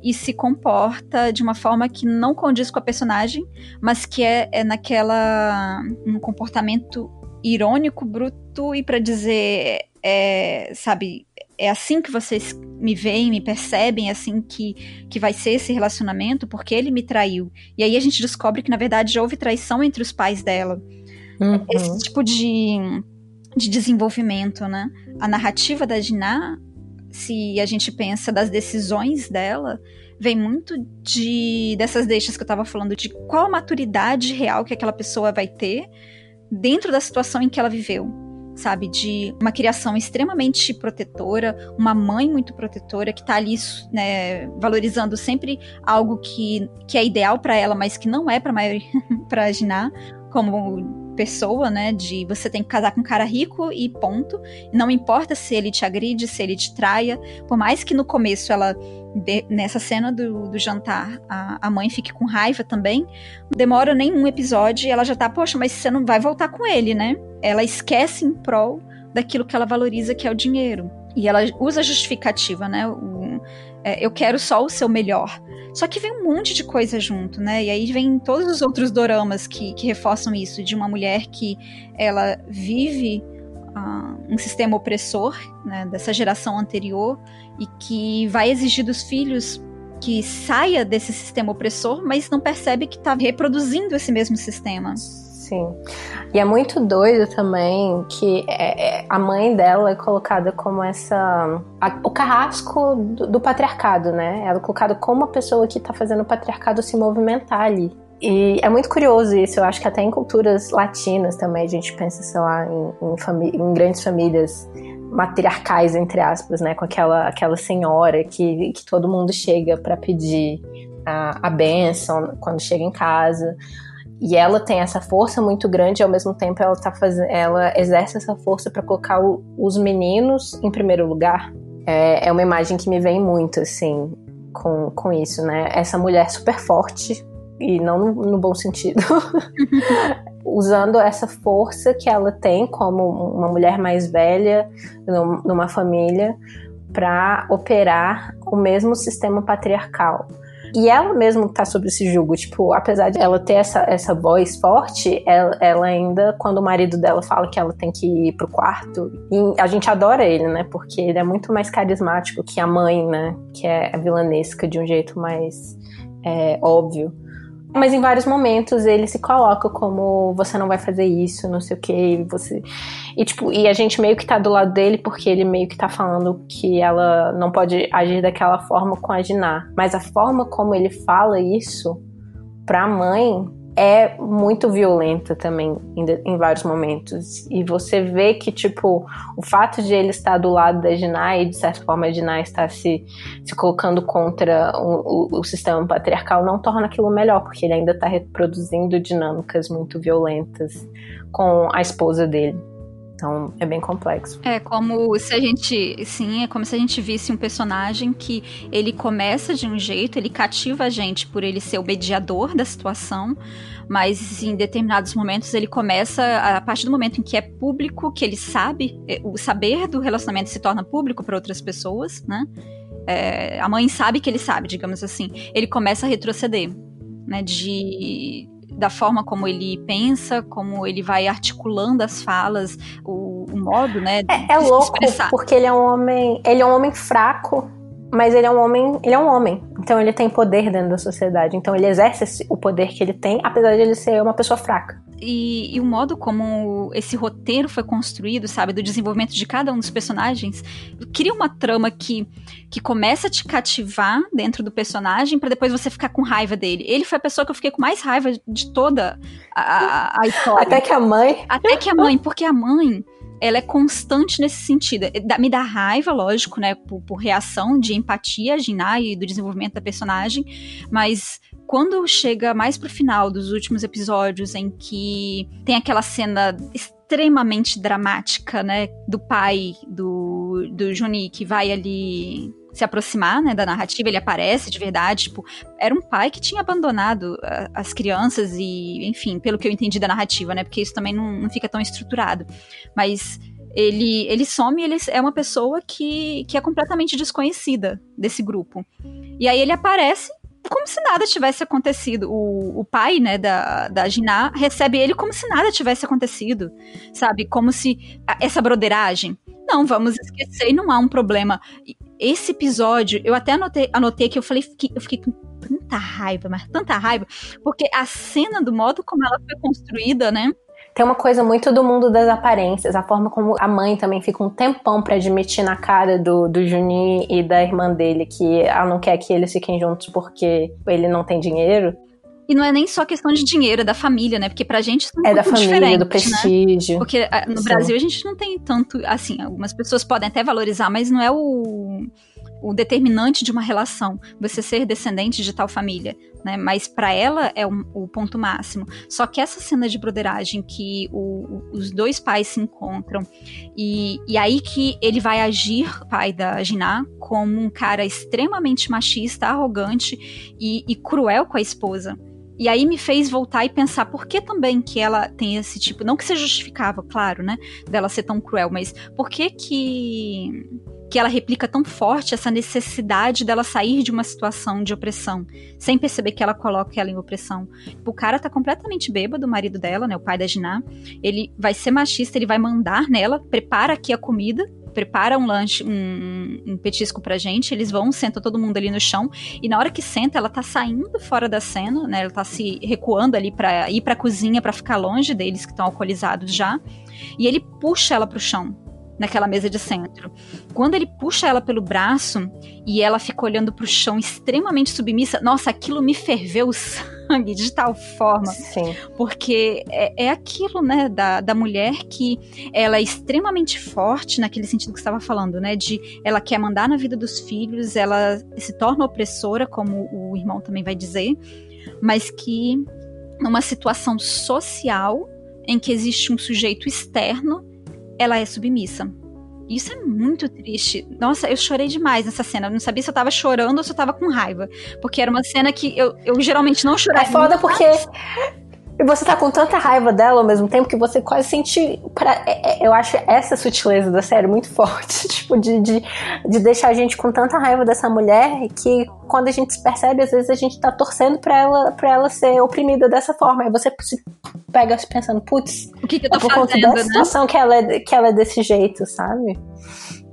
e se comporta de uma forma que não condiz com a personagem, mas que é, é naquela. um comportamento irônico, bruto e para dizer, é, sabe, é assim que vocês me veem, me percebem, é assim que, que vai ser esse relacionamento, porque ele me traiu. E aí a gente descobre que, na verdade, já houve traição entre os pais dela. Uhum. Esse tipo de, de desenvolvimento, né? A narrativa da Diná, se a gente pensa das decisões dela, vem muito de dessas deixas que eu tava falando, de qual a maturidade real que aquela pessoa vai ter dentro da situação em que ela viveu, sabe? De uma criação extremamente protetora, uma mãe muito protetora que tá ali, né, valorizando sempre algo que, que é ideal para ela, mas que não é para para Giná, como pessoa, né? De você tem que casar com um cara rico e ponto. Não importa se ele te agride, se ele te traia. Por mais que no começo ela, nessa cena do, do jantar, a, a, mãe fique com raiva também, demora nem um episódio e ela já tá, poxa, mas você não vai voltar com ele, né? Ela esquece em prol daquilo que ela valoriza, que é o dinheiro. E ela usa justificativa, né? O, é, eu quero só o seu melhor. Só que vem um monte de coisa junto, né? E aí vem todos os outros doramas que, que reforçam isso, de uma mulher que ela vive uh, um sistema opressor, né, dessa geração anterior, e que vai exigir dos filhos que saia desse sistema opressor, mas não percebe que está reproduzindo esse mesmo sistema. Sim. E é muito doido também que é, é, a mãe dela é colocada como essa. A, o carrasco do, do, patriarcado, né? Ela é colocada como a pessoa que tá fazendo o patriarcado se movimentar ali. E é muito curioso isso, eu acho que até em culturas latinas também a gente pensa, sei lá, em, em, em grandes famílias matriarcais, entre aspas, né? Com aquela, aquela senhora que, que todo mundo chega para pedir a, a bênção quando chega em casa. E ela tem essa força muito grande, e ao mesmo tempo ela tá fazendo, ela exerce essa força para colocar o, os meninos em primeiro lugar. É, é uma imagem que me vem muito, assim, com, com isso, né? Essa mulher super forte, e não no, no bom sentido, usando essa força que ela tem como uma mulher mais velha numa família para operar o mesmo sistema patriarcal. E ela mesma tá sob esse julgo, tipo, apesar de ela ter essa, essa voz forte, ela, ela ainda, quando o marido dela fala que ela tem que ir pro quarto, a gente adora ele, né? Porque ele é muito mais carismático que a mãe, né? Que é a vilanesca de um jeito mais é, óbvio. Mas em vários momentos ele se coloca como você não vai fazer isso, não sei o que, você. E tipo, e a gente meio que tá do lado dele porque ele meio que tá falando que ela não pode agir daquela forma com a Diná. Mas a forma como ele fala isso pra mãe é muito violenta também em, em, vários momentos. E você vê que, tipo, o fato de ele estar do lado da Jinai, de certa forma a Jinai estar se, se colocando contra o, o, o sistema patriarcal, não torna aquilo melhor, porque ele ainda está reproduzindo dinâmicas muito violentas com a esposa dele. Então é bem complexo. É como se a gente, sim, é como se a gente visse um personagem que ele começa de um jeito, ele cativa a gente por ele ser o mediador da situação, mas em determinados momentos ele começa a partir do momento em que é público, que ele sabe, é, o saber do relacionamento se torna público para outras pessoas, né? É, a mãe sabe que ele sabe, digamos assim. Ele começa a retroceder, né? De da forma como ele pensa, como ele vai articulando as falas, o, o modo, né? É, é louco porque ele é um homem, ele é um homem fraco, mas ele é um homem, ele é um homem. Então ele tem poder dentro da sociedade. Então ele exerce o poder que ele tem, apesar de ele ser uma pessoa fraca. E, e, o modo como esse roteiro foi construído, sabe, do desenvolvimento de cada um dos personagens, cria uma trama que, que começa a te cativar dentro do personagem para depois você ficar com raiva dele. Ele foi a pessoa que eu fiquei com mais raiva de toda a, a história. Até que a mãe. Até que a mãe, porque a mãe ela é constante nesse sentido. Me dá raiva, lógico, né, por, por reação de empatia, Giná e do desenvolvimento da personagem, mas quando chega mais pro final dos últimos episódios, em que tem aquela cena extremamente dramática, né, do pai do, do Juni que vai ali se aproximar, né, da narrativa, ele aparece de verdade, tipo, era um pai que tinha abandonado a, as crianças e, enfim, pelo que eu entendi da narrativa, né, porque isso também não, não fica tão estruturado, mas ele, ele some, ele é uma pessoa que, que é completamente desconhecida desse grupo. E aí ele aparece como se nada tivesse acontecido. O, o pai, né, da, da Jiná recebe ele como se nada tivesse acontecido, sabe? Como se essa broderagem. Não, vamos esquecer e não há um problema. Esse episódio, eu até anotei, anotei que eu falei, eu fiquei com tanta raiva, mas tanta raiva, porque a cena do modo como ela foi construída, né? Tem uma coisa muito do mundo das aparências, a forma como a mãe também fica um tempão para admitir na cara do, do Juninho e da irmã dele que ela não quer que eles fiquem juntos porque ele não tem dinheiro. E não é nem só questão de dinheiro, é da família, né? Porque pra gente isso é, um é da família, do né? prestígio. Né? Porque ah, no Sim. Brasil a gente não tem tanto, assim, algumas pessoas podem até valorizar, mas não é o o determinante de uma relação, você ser descendente de tal família, né? Mas para ela é o, o, ponto máximo. Só que essa cena de broderagem que o, os dois pais se encontram e, e aí que ele vai agir, pai da Jiná, como um cara extremamente machista, arrogante e, e cruel com a esposa. E aí me fez voltar e pensar por que também que ela tem esse tipo, não que seja justificável, claro, né, dela ser tão cruel, mas por que que que ela replica tão forte essa necessidade dela sair de uma situação de opressão, sem perceber que ela coloca ela em opressão. O cara tá completamente bêbado, o marido dela, né, o pai da Giná. Ele vai ser machista, ele vai mandar nela, prepara aqui a comida, prepara um lanche, um, um, petisco pra gente, eles vão, senta todo mundo ali no chão, e na hora que senta, ela tá saindo fora da cena, né? Ela tá se recuando ali para ir pra cozinha para ficar longe deles que estão alcoolizados já. E ele puxa ela pro chão naquela mesa de centro. Quando ele puxa ela pelo braço e ela fica olhando para o chão extremamente submissa, nossa, aquilo me ferveu o sangue de tal forma. Sim. Porque é, é aquilo, né, da, da mulher que ela é extremamente forte naquele sentido que você estava falando, né, de ela quer mandar na vida dos filhos, ela se torna opressora, como o irmão também vai dizer, mas que numa situação social em que existe um sujeito externo ela é submissa. Isso é muito triste. Nossa, eu chorei demais nessa cena. Eu não sabia se eu tava chorando ou se eu tava com raiva. Porque era uma cena que eu, eu geralmente não chorava. É foda porque e você tá com tanta raiva dela ao mesmo tempo que você quase sente. Pra, é, é, eu acho essa sutileza da série muito forte. Tipo, de, de, de, deixar a gente com tanta raiva dessa mulher que quando a gente se percebe, às vezes a gente tá torcendo pra ela, pra ela ser oprimida dessa forma. Aí você se pega pensando, putz, o que, que eu tô é por fazendo, conta dessa né? situação que ela, é, que ela é desse jeito, sabe?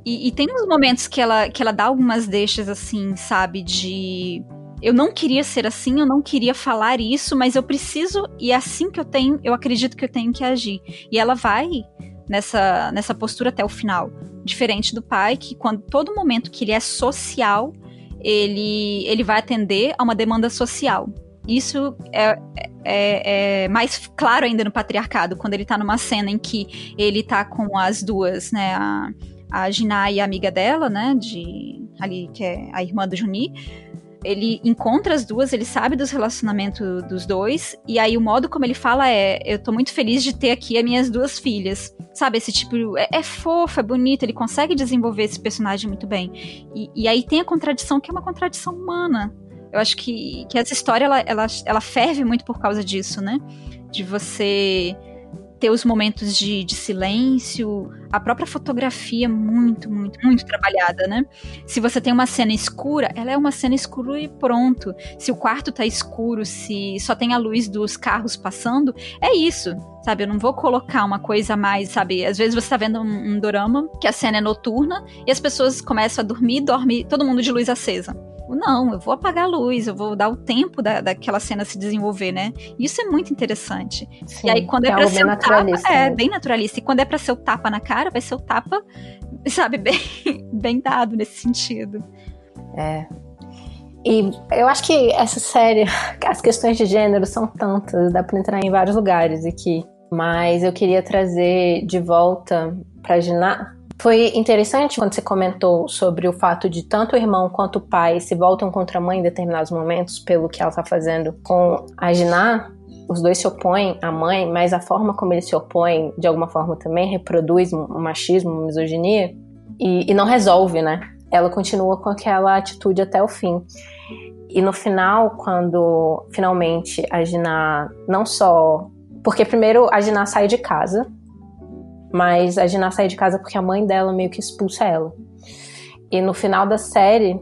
E, e tem uns momentos que ela, que ela dá algumas deixas assim, sabe, de eu não queria ser assim, eu não queria falar isso, mas eu preciso e é assim que eu tenho, eu acredito que eu tenho que agir. E ela vai nessa nessa postura até o final, diferente do pai que quando todo momento que ele é social, ele ele vai atender a uma demanda social. Isso é, é, é, mais claro ainda no patriarcado, quando ele tá numa cena em que ele tá com as duas, né? A, a Jiná e a amiga dela, né? De, ali, que é a irmã do Juni ele encontra as duas, ele sabe dos relacionamentos dos dois, e aí o modo como ele fala é: Eu tô muito feliz de ter aqui as minhas duas filhas. Sabe, esse tipo. É, é fofo, é bonito, ele consegue desenvolver esse personagem muito bem. E, e, aí tem a contradição, que é uma contradição humana. Eu acho que, que essa história ela, ela, ela ferve muito por causa disso, né? De você ter os momentos de, de silêncio, a própria fotografia muito, muito, muito trabalhada, né? Se você tem uma cena escura, ela é uma cena escura e pronto. Se o quarto tá escuro, se só tem a luz dos carros passando, é isso, sabe? Eu não vou colocar uma coisa mais, sabe? Às vezes você tá vendo um, um dorama que a cena é noturna e as pessoas começam a dormir, dorme todo mundo de luz acesa. Não, eu vou apagar a luz, eu vou dar o tempo da, daquela cena se desenvolver, né? Isso é muito interessante. Sim, e aí, quando é, é pra ser o tapa, é bem naturalista. E quando é pra ser o tapa na cara, vai ser o tapa, sabe, bem, bem dado nesse sentido. É. E eu acho que essa série, as questões de gênero são tantas, dá pra entrar em vários lugares aqui. Mas eu queria trazer de volta pra foi interessante quando você comentou sobre o fato de tanto o irmão quanto o pai se voltam contra a mãe em determinados momentos pelo que ela está fazendo com a Jiná. Os dois se opõem à mãe, mas a forma como eles se opõem, de alguma forma, também reproduz um machismo, uma misoginia e, e não resolve, né? Ela continua com aquela atitude até o fim. E no final, quando finalmente a Jiná não só. Porque primeiro a Jiná sai de casa mas a Gina sai de casa porque a mãe dela meio que expulsa ela. E no final da série,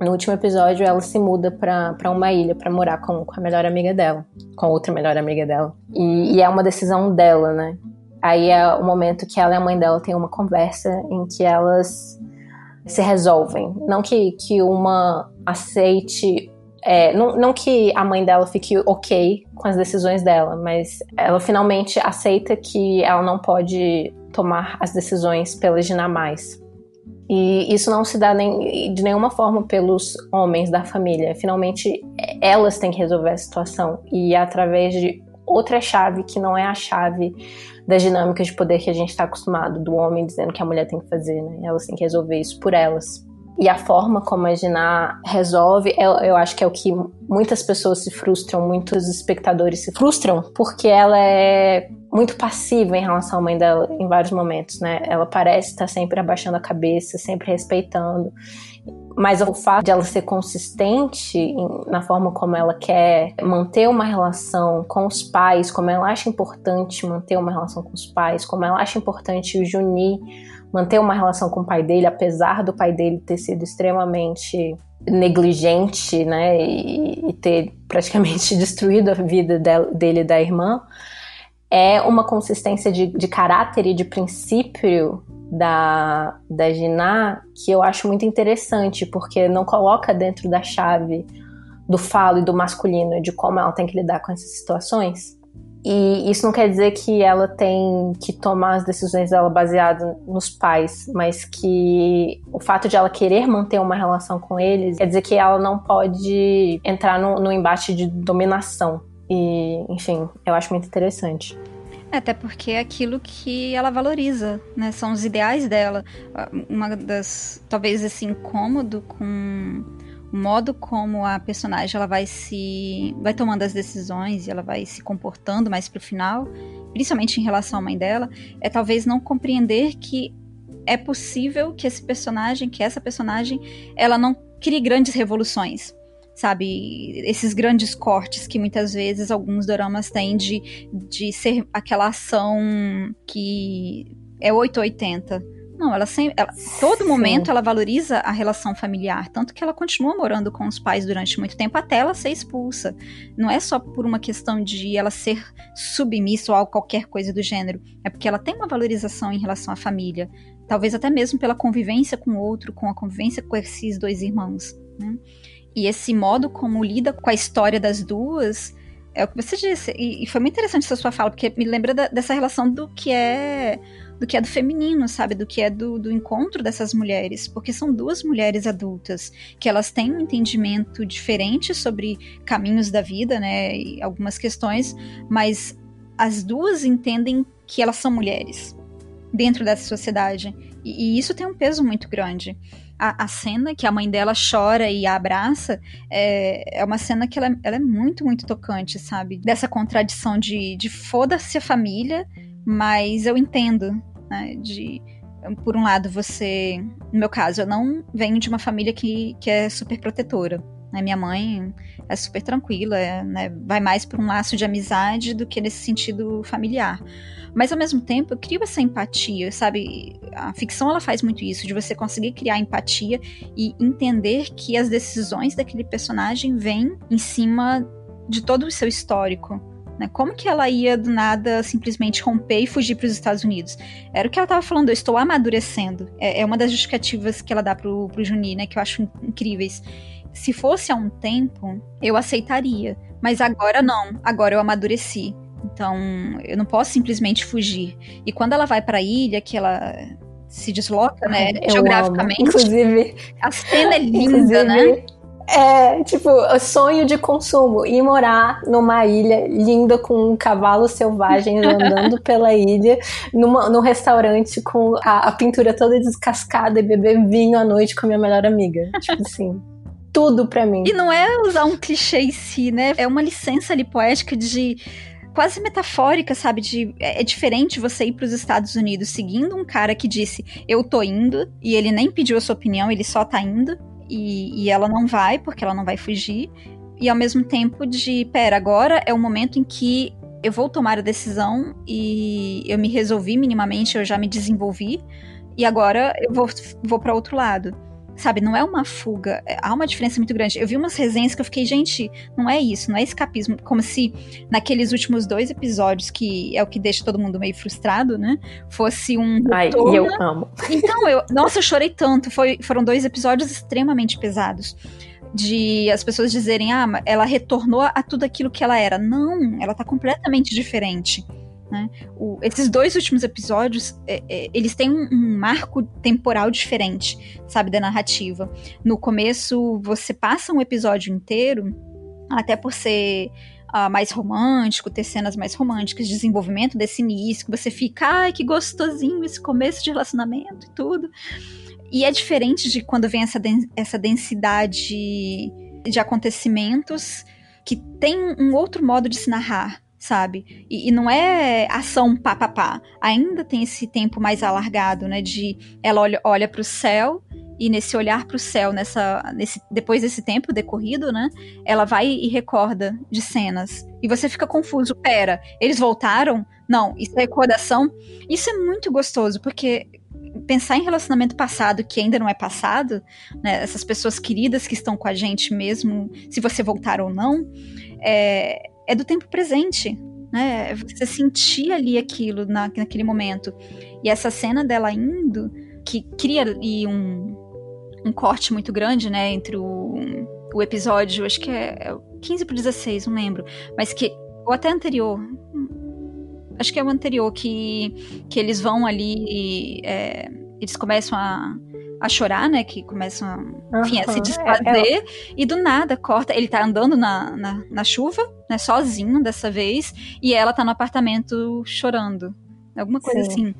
no último episódio, ela se muda pra, uma ilha para morar com, com a melhor amiga dela, com outra melhor amiga dela. E, e, é uma decisão dela, né? Aí é o momento que ela e a mãe dela têm uma conversa em que elas se resolvem. Não que, que uma aceite é, não, não, que a mãe dela fique ok com as decisões dela, mas ela finalmente aceita que ela não pode tomar as decisões pela Gina mais. E isso não se dá nem, de nenhuma forma pelos homens da família. Finalmente, elas têm que resolver a situação. E é através de outra chave que não é a chave das dinâmicas de poder que a gente está acostumado, do homem dizendo que a mulher tem que fazer, né? Elas têm que resolver isso por elas. E a forma como a Gina resolve, eu, eu acho que é o que muitas pessoas se frustram, muitos espectadores se frustram, porque ela é muito passiva em relação à mãe dela em vários momentos, né? Ela parece estar sempre abaixando a cabeça, sempre respeitando. Mas o fato de ela ser consistente na forma como ela quer manter uma relação com os pais, como ela acha importante manter uma relação com os pais, como ela acha importante o Juni manter uma relação com o pai dele, apesar do pai dele ter sido extremamente negligente, né, e, e ter praticamente destruído a vida dele e da irmã, é uma consistência de, de caráter e de princípio da, da Giná que eu acho muito interessante, porque não coloca dentro da chave do falo e do masculino, de como ela tem que lidar com essas situações. E isso não quer dizer que ela tem que tomar as decisões dela baseado nos pais, mas que o fato de ela querer manter uma relação com eles quer dizer que ela não pode entrar no, no embate de dominação. E, enfim, eu acho muito interessante. Até porque é aquilo que ela valoriza, né? São os ideais dela. Uma das. Talvez esse incômodo com o modo como a personagem ela vai se vai tomando as decisões e ela vai se comportando mais pro final, principalmente em relação à mãe dela, é talvez não compreender que é possível que esse personagem, que essa personagem, ela não crie grandes revoluções sabe, esses grandes cortes que muitas vezes alguns dramas têm de, de ser aquela ação que é 880. Não, ela sempre. Ela, todo momento ela valoriza a relação familiar. Tanto que ela continua morando com os pais durante muito tempo até ela ser expulsa. Não é só por uma questão de ela ser submissa ou qualquer coisa do gênero. É porque ela tem uma valorização em relação à família. Talvez até mesmo pela convivência com o outro, com a convivência com esses dois irmãos. Né? E esse modo como lida com a história das duas. É o que você disse. E, e foi muito interessante essa sua fala, porque me lembra da, dessa relação do que é do que é do feminino, sabe? Do que é do, do encontro dessas mulheres. Porque são duas mulheres adultas que elas têm um entendimento diferente sobre caminhos da vida, né? E algumas questões, mas as duas entendem que elas são mulheres dentro dessa sociedade. E, e isso tem um peso muito grande. A, a, cena que a mãe dela chora e a abraça é, é uma cena que ela, ela é muito, muito tocante, sabe? Dessa contradição de, de foda-se a família, mas eu entendo, né? De, por um lado, você. No meu caso, eu não venho de uma família que, que é super protetora. Né? Minha mãe é super tranquila, é, né? vai mais por um laço de amizade do que nesse sentido familiar. Mas ao mesmo tempo, eu crio essa empatia, sabe? A ficção ela faz muito isso, de você conseguir criar empatia e entender que as decisões daquele personagem vêm em cima de todo o seu histórico. Né? Como que ela ia do nada simplesmente romper e fugir para os Estados Unidos? Era o que ela estava falando, eu estou amadurecendo. É, é, uma das justificativas que ela dá pro, pro Juni, né? Que eu acho incríveis. Se fosse há um tempo, eu aceitaria. Mas agora não. Agora eu amadureci. Então, eu não posso simplesmente fugir. E quando ela vai para a ilha, que ela se desloca, né, geograficamente. Inclusive, a cena é linda, né? É, tipo, sonho de consumo. Ir morar numa ilha linda com cavalos selvagens andando pela ilha, numa, num restaurante com a, a, pintura toda descascada e beber vinho à noite com a minha melhor amiga. Tipo assim. tudo pra mim. E não é usar um clichê em si, né? É uma licença ali poética de quase metafórica, sabe? De, é, é diferente você ir para os Estados Unidos seguindo um cara que disse eu tô indo e ele nem pediu a sua opinião, ele só tá indo e, e ela não vai porque ela não vai fugir. E ao mesmo tempo de, pera, agora é o momento em que eu vou tomar a decisão e eu me resolvi minimamente, eu já me desenvolvi e agora eu vou, vou para outro lado. Sabe, não é uma fuga, é, há uma diferença muito grande. Eu vi umas resenhas que eu fiquei, gente, não é isso, não é escapismo. Como se naqueles últimos dois episódios, que é o que deixa todo mundo meio frustrado, né? Fosse um. Ai, eu amo. Então, eu. Nossa, eu chorei tanto. Foi, foram dois episódios extremamente pesados de as pessoas dizerem, ah, ela retornou a tudo aquilo que ela era. Não, ela tá completamente diferente. Né? O, esses dois últimos episódios, é, é, eles têm um, um, marco temporal diferente, sabe, da narrativa. No começo, você passa um episódio inteiro, até por ser uh, mais romântico, ter cenas mais românticas, desenvolvimento desse início, que você fica, ai, que gostosinho esse começo de relacionamento e tudo. E é diferente de quando vem essa, den essa densidade de acontecimentos que tem um outro modo de se narrar sabe? E, e, não é ação pá, pá, pá. Ainda tem esse tempo mais alargado, né? De ela olha, olha para o céu e nesse olhar para o céu, nessa, nesse, depois desse tempo decorrido, né? Ela vai e recorda de cenas. E você fica confuso. Pera, eles voltaram? Não, isso é recordação. Isso é muito gostoso, porque pensar em relacionamento passado que ainda não é passado, né, essas pessoas queridas que estão com a gente mesmo, se você voltar ou não, é, é do tempo presente, né? Você sentir ali aquilo na, naquele momento. E essa cena dela indo, que cria ali um, um corte muito grande, né, entre o, o episódio, acho que é, é 15 para 16, não lembro, mas que ou até anterior, acho que é o anterior que que eles vão ali, é, eles começam a a chorar, né? Que começam a, enfim, a se desfazer. É, é... E do nada corta. Ele tá andando na, na, na, chuva, né? Sozinho dessa vez. E ela tá no apartamento chorando. Alguma coisa Sim. assim.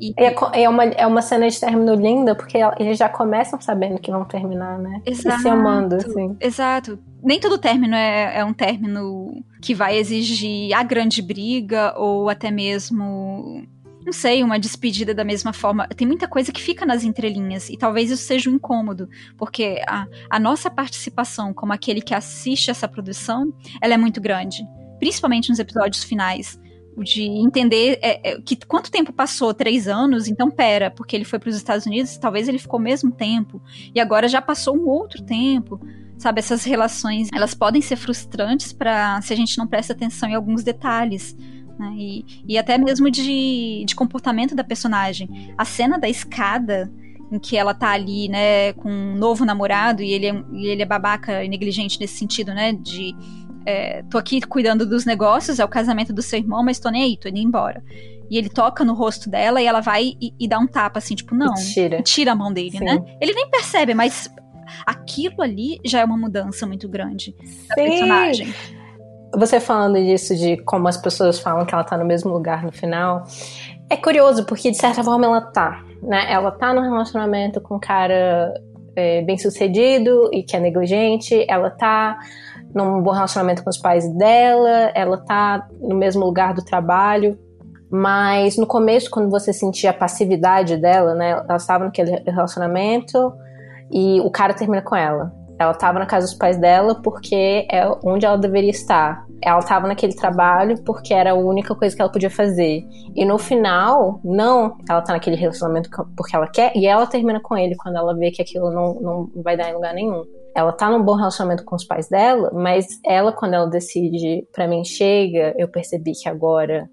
E... É, é, uma, é uma cena de término linda, porque eles já começam sabendo que vão terminar, né? Exato. E se amando, assim. Exato. Nem todo término é, é um término que vai exigir a grande briga ou até mesmo não sei, uma despedida da mesma forma. Tem muita coisa que fica nas entrelinhas e talvez isso seja um incômodo, porque a, a nossa participação como aquele que assiste essa produção, ela é muito grande, principalmente nos episódios finais de entender é, é, que quanto tempo passou, três anos, então pera, porque ele foi para os Estados Unidos, talvez ele ficou o mesmo tempo, e agora já passou um outro tempo, sabe? Essas relações, elas podem ser frustrantes para se a gente não presta atenção em alguns detalhes. Né? E, e até mesmo de, de comportamento da personagem. A cena da escada em que ela tá ali, né, com um novo namorado e ele é, e ele é babaca e negligente nesse sentido, né, de é, tô aqui cuidando dos negócios, é o casamento do seu irmão, mas tô nem aí, tô indo embora. e ele toca no rosto dela e ela vai e, e dá um tapa, assim, tipo, não. Tira. Tira a mão dele, Sim. né? Ele nem percebe, mas aquilo ali já é uma mudança muito grande da personagem. Você falando disso, de como as pessoas falam que ela tá no mesmo lugar no final, é curioso, porque de certa forma ela tá, né? Ela tá num relacionamento com um cara é, bem sucedido e que é negligente, ela tá num bom relacionamento com os pais dela, ela tá no mesmo lugar do trabalho, mas no começo, quando você sentia a passividade dela, né? Ela estava naquele relacionamento e o cara termina com ela. Ela estava na casa dos pais dela porque é onde ela deveria estar. Ela estava naquele trabalho porque era a única coisa que ela podia fazer. E no final, não, ela está naquele relacionamento porque ela quer e ela termina com ele quando ela vê que aquilo não, não vai dar em lugar nenhum ela tá num bom relacionamento com os pais dela, mas ela, quando ela decide, para mim, chega, eu percebi que agora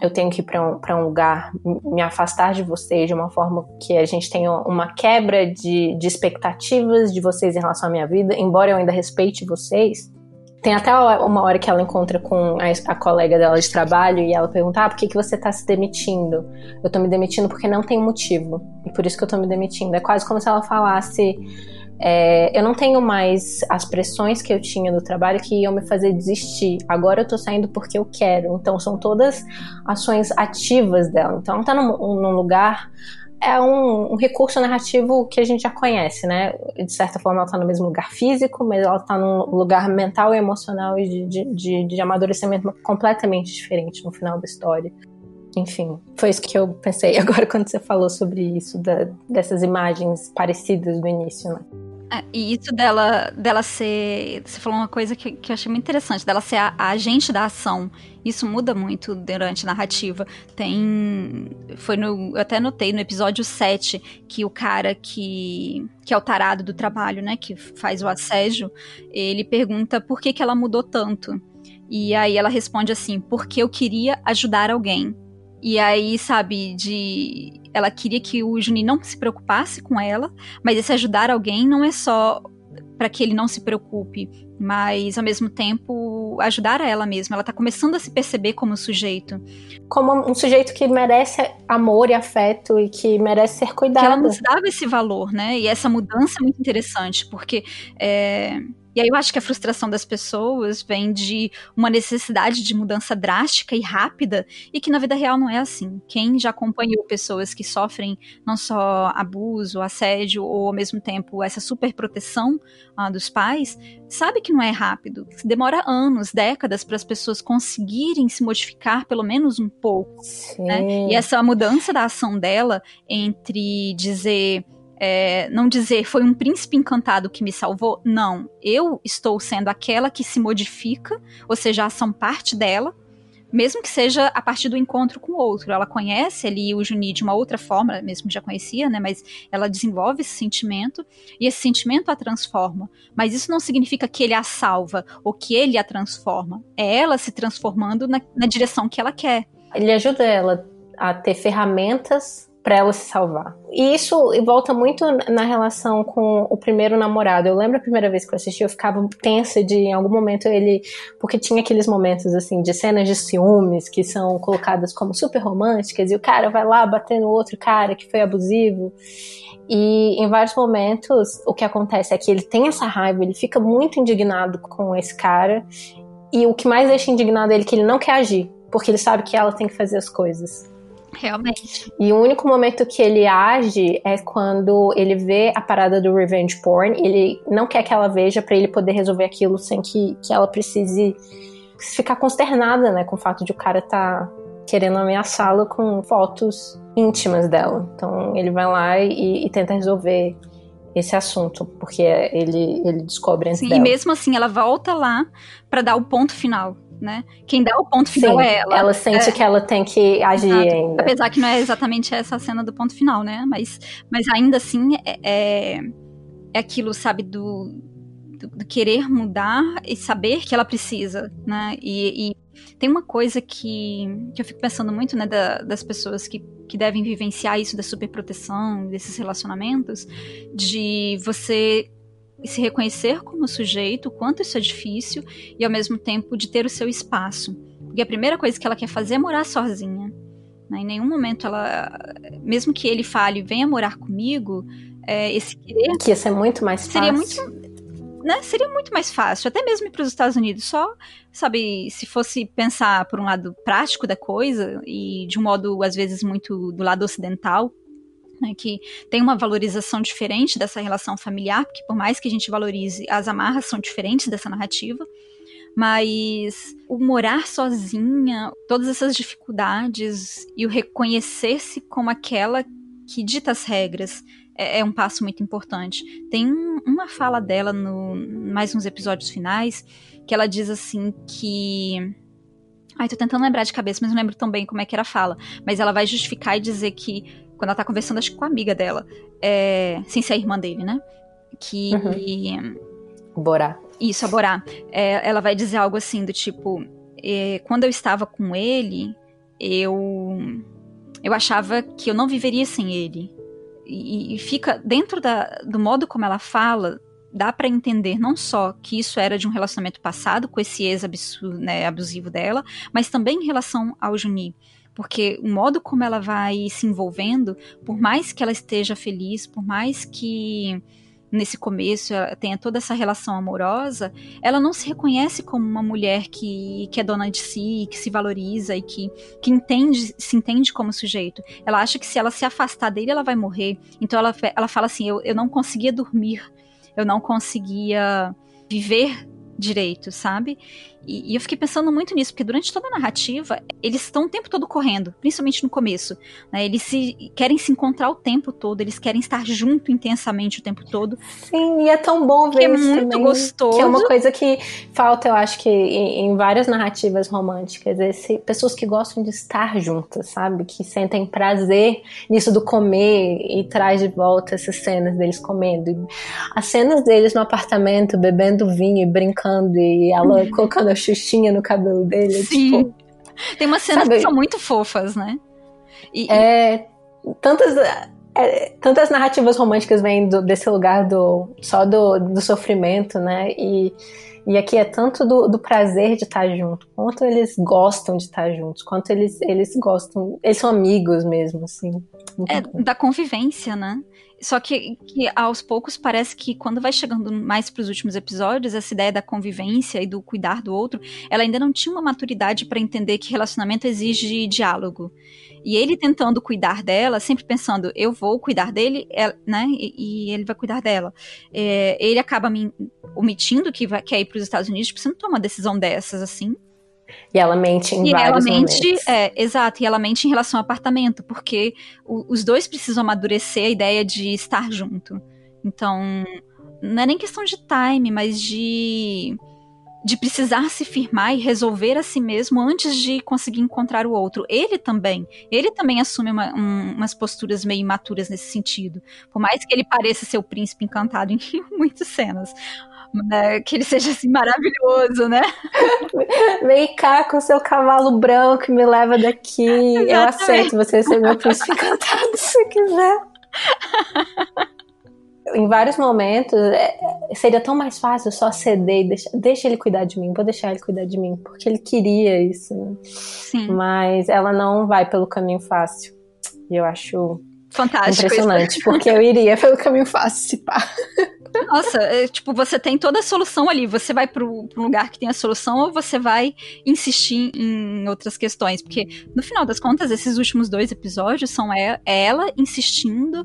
eu tenho que ir pra um, um lugar, me afastar de vocês de uma forma que a gente tenha uma quebra de, de expectativas de vocês em relação à minha vida, embora eu ainda respeite vocês. Tem até uma hora que ela encontra com a, colega dela de trabalho e ela pergunta: Ah, por que, que você tá se demitindo? Eu tô me demitindo porque não tem motivo. E por isso que eu tô me demitindo. É quase como se ela falasse é, eu não tenho mais as pressões que eu tinha no trabalho que iam me fazer desistir. Agora eu tô saindo porque eu quero. Então são todas ações ativas dela. Então ela tá num, num lugar. É um, um, recurso narrativo que a gente já conhece, né? De certa forma, ela tá no mesmo lugar físico, mas ela tá num lugar mental e emocional e de, de, de, de amadurecimento completamente diferente no final da história enfim, foi isso que eu pensei agora quando você falou sobre isso, da, dessas imagens parecidas do início, né? É, e isso dela, dela ser. Você falou uma coisa que, que eu achei muito interessante, dela ser a, a, agente da ação. Isso muda muito durante a narrativa. Tem. Foi no. Eu até notei no episódio 7 que o cara que. que é o tarado do trabalho, né? Que faz o assédio, ele pergunta por que, que ela mudou tanto. E aí ela responde assim: porque eu queria ajudar alguém. E aí, sabe, de. Ela queria que o Juninho não se preocupasse com ela, mas esse ajudar alguém não é só para que ele não se preocupe, mas ao mesmo tempo ajudar a ela mesma. Ela tá começando a se perceber como sujeito. Como um sujeito que merece amor e afeto e que merece ser cuidado. Que ela nos dava esse valor, né? E essa mudança é muito interessante, porque é, e aí eu acho que a frustração das pessoas vem de uma necessidade de mudança drástica e rápida e que na vida real não é assim. Quem já acompanhou pessoas que sofrem não só abuso, assédio ou ao mesmo tempo essa superproteção uh, dos pais, sabe que não é rápido. Demora anos, décadas para as pessoas conseguirem se modificar pelo menos um pouco. Né? E essa mudança da ação dela entre dizer é, não dizer foi um príncipe encantado que me salvou, não. Eu estou sendo aquela que se modifica, ou seja, a ação parte dela, mesmo que seja a partir do encontro com o outro. Ela conhece ali o Juni de uma outra forma, mesmo já conhecia, né? Mas ela desenvolve esse sentimento e esse sentimento a transforma. Mas isso não significa que ele a salva ou que ele a transforma. É ela se transformando na, na direção que ela quer. Ele ajuda ela a ter ferramentas para ela se salvar. E isso volta muito na relação com o primeiro namorado. Eu lembro a primeira vez que eu assisti, eu ficava tensa de em algum momento ele, porque tinha aqueles momentos assim de cenas de ciúmes que são colocadas como super românticas e o cara vai lá bater no outro cara que foi abusivo. E em vários momentos o que acontece é que ele tem essa raiva, ele fica muito indignado com esse cara. E o que mais deixa indignado é ele que ele não quer agir, porque ele sabe que ela tem que fazer as coisas. Realmente. E o único momento que ele age é quando ele vê a parada do revenge porn. Ele não quer que ela veja para ele poder resolver aquilo sem que, que ela precise ficar consternada, né, com o fato de o cara tá querendo ameaçá-la com fotos íntimas dela. Então ele vai lá e, e tenta resolver esse assunto, porque ele, ele descobre antes Sim, dela. E mesmo assim, ela volta lá para dar o ponto final né? Quem dá o ponto final Sim, é ela. Ela sente é. que ela tem que agir Exato. ainda. Apesar que não é exatamente essa cena do ponto final, né? Mas, mas ainda assim é, é, é aquilo, sabe, do, do, do, querer mudar e saber que ela precisa, né? E, e tem uma coisa que, que eu fico pensando muito, né, da, das pessoas que, que devem vivenciar isso da superproteção, desses relacionamentos, de você se reconhecer como sujeito, o quanto isso é difícil, e ao mesmo tempo de ter o seu espaço. Porque a primeira coisa que ela quer fazer é morar sozinha. Né? Em nenhum momento ela, mesmo que ele fale, venha morar comigo, é, esse querer. Que ia ser muito mais fácil. Seria muito. Né, seria muito mais fácil, até mesmo ir para os Estados Unidos. Só, sabe, se fosse pensar por um lado prático da coisa e de um modo, às vezes, muito do lado ocidental, né, que tem uma valorização diferente dessa relação familiar, porque por mais que a gente valorize, as amarras são diferentes dessa narrativa mas o morar sozinha, todas essas dificuldades e o reconhecer-se como aquela que dita as regras é, é um passo muito importante. Tem uma fala dela no mais uns episódios finais que ela diz assim que Ai, tô tentando lembrar de cabeça, mas não lembro tão bem como é que era a fala. Mas ela vai justificar e dizer que, quando ela tá conversando, acho que com a amiga dela, é, sem ser a irmã dele, né? Que. Uhum. Borá. Isso, a Borá. É, ela vai dizer algo assim do tipo: é, quando eu estava com ele, eu eu achava que eu não viveria sem ele. E, e fica dentro da, do modo como ela fala, dá para entender não só que isso era de um relacionamento passado com esse ex né, abusivo dela, mas também em relação ao Juni. Porque o modo como ela vai se envolvendo, por mais que ela esteja feliz, por mais que nesse começo ela tenha toda essa relação amorosa, ela não se reconhece como uma mulher que, que é dona de si, que se valoriza e que, que entende, se entende como sujeito. Ela acha que se ela se afastar dele, ela vai morrer. Então ela, ela fala assim: eu, eu não conseguia dormir, eu não conseguia viver direito, sabe? E, e, eu fiquei pensando muito nisso, porque durante toda a narrativa, eles estão o tempo todo correndo, principalmente no começo. Né? Eles se, querem se encontrar o tempo todo, eles querem estar junto intensamente o tempo todo. Sim, e é tão bom ver é isso. É muito também, gostoso. Que é uma coisa que falta, eu acho que em, em várias narrativas românticas, esse, pessoas que gostam de estar juntas, sabe? Que sentem prazer nisso do comer e traz de volta essas cenas deles comendo. As cenas deles no apartamento, bebendo vinho e brincando e ela colocando a xuxinha no cabelo dele. Sim. Tipo, Tem umas cenas sabe? que são muito fofas, né? E, é. Tantas. É, tantas narrativas românticas vêm do, desse lugar do só do, do sofrimento, né? E, e aqui é tanto do, do, prazer de estar junto, quanto eles gostam de estar juntos, quanto eles, eles gostam, eles são amigos mesmo, assim. É, da convivência, né? Só que, que, aos poucos parece que quando vai chegando mais para os últimos episódios, essa ideia da convivência e do cuidar do outro, ela ainda não tinha uma maturidade para entender que relacionamento exige diálogo. E ele tentando cuidar dela, sempre pensando, eu vou cuidar dele, né? E, e ele vai cuidar dela. É, ele acaba me omitindo que vai, quer ir para os Estados Unidos, tipo, você não toma uma decisão dessas assim. E ela mente em e vários ela mente, momentos. É, exato, e ela mente em relação ao apartamento, porque o, os dois precisam amadurecer a ideia de estar junto. Então, não é nem questão de time, mas de de precisar se firmar e resolver a si mesmo antes de conseguir encontrar o outro. Ele também, ele também assume uma, um, umas posturas meio imaturas nesse sentido. Por mais que ele pareça ser o príncipe encantado em muitas cenas né? Que ele seja assim maravilhoso, né? Vem cá com seu cavalo branco e me leva daqui. Exatamente. Eu aceito você ser meu príncipe encantado se quiser. em vários momentos é, seria tão mais fácil só ceder e deixar, deixa ele cuidar de mim, vou deixar ele cuidar de mim, porque ele queria isso. Né? Sim. Mas ela não vai pelo caminho fácil. E eu acho Fantástico. Impressionante, isso. porque eu iria pelo caminho fácil, se pá. Nossa, é, tipo, você tem toda a solução ali. Você vai para um lugar que tem a solução ou você vai insistir em outras questões? Porque, no final das contas, esses últimos dois episódios são ela insistindo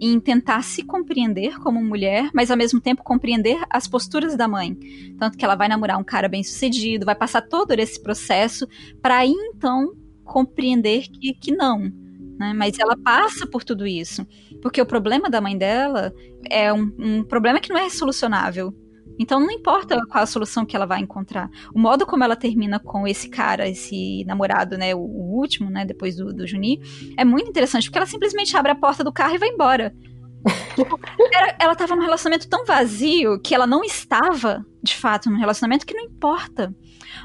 em tentar se compreender como mulher, mas ao mesmo tempo compreender as posturas da mãe. Tanto que ela vai namorar um cara bem sucedido, vai passar todo esse processo para então compreender que, que não né? Mas ela passa por tudo isso. Porque o problema da mãe dela é um, um problema que não é solucionável. Então não importa qual a solução que ela vai encontrar. O modo como ela termina com esse cara, esse namorado, né, o, o último, né, depois do, do Juni, é muito interessante, porque ela simplesmente abre a porta do carro e vai embora. tipo, era, ela estava num relacionamento tão vazio que ela não estava, de fato, num relacionamento que não importa.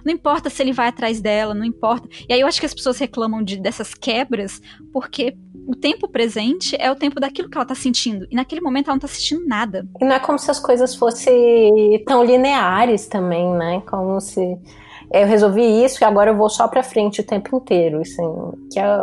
Não importa se ele vai atrás dela, não importa. E aí eu acho que as pessoas reclamam de, dessas quebras porque o tempo presente é o tempo daquilo que ela tá sentindo. E naquele momento ela não tá sentindo nada. E não é como se as coisas fossem tão lineares também, né? Como se eu resolvi isso e agora eu vou só para frente o tempo inteiro, assim, que é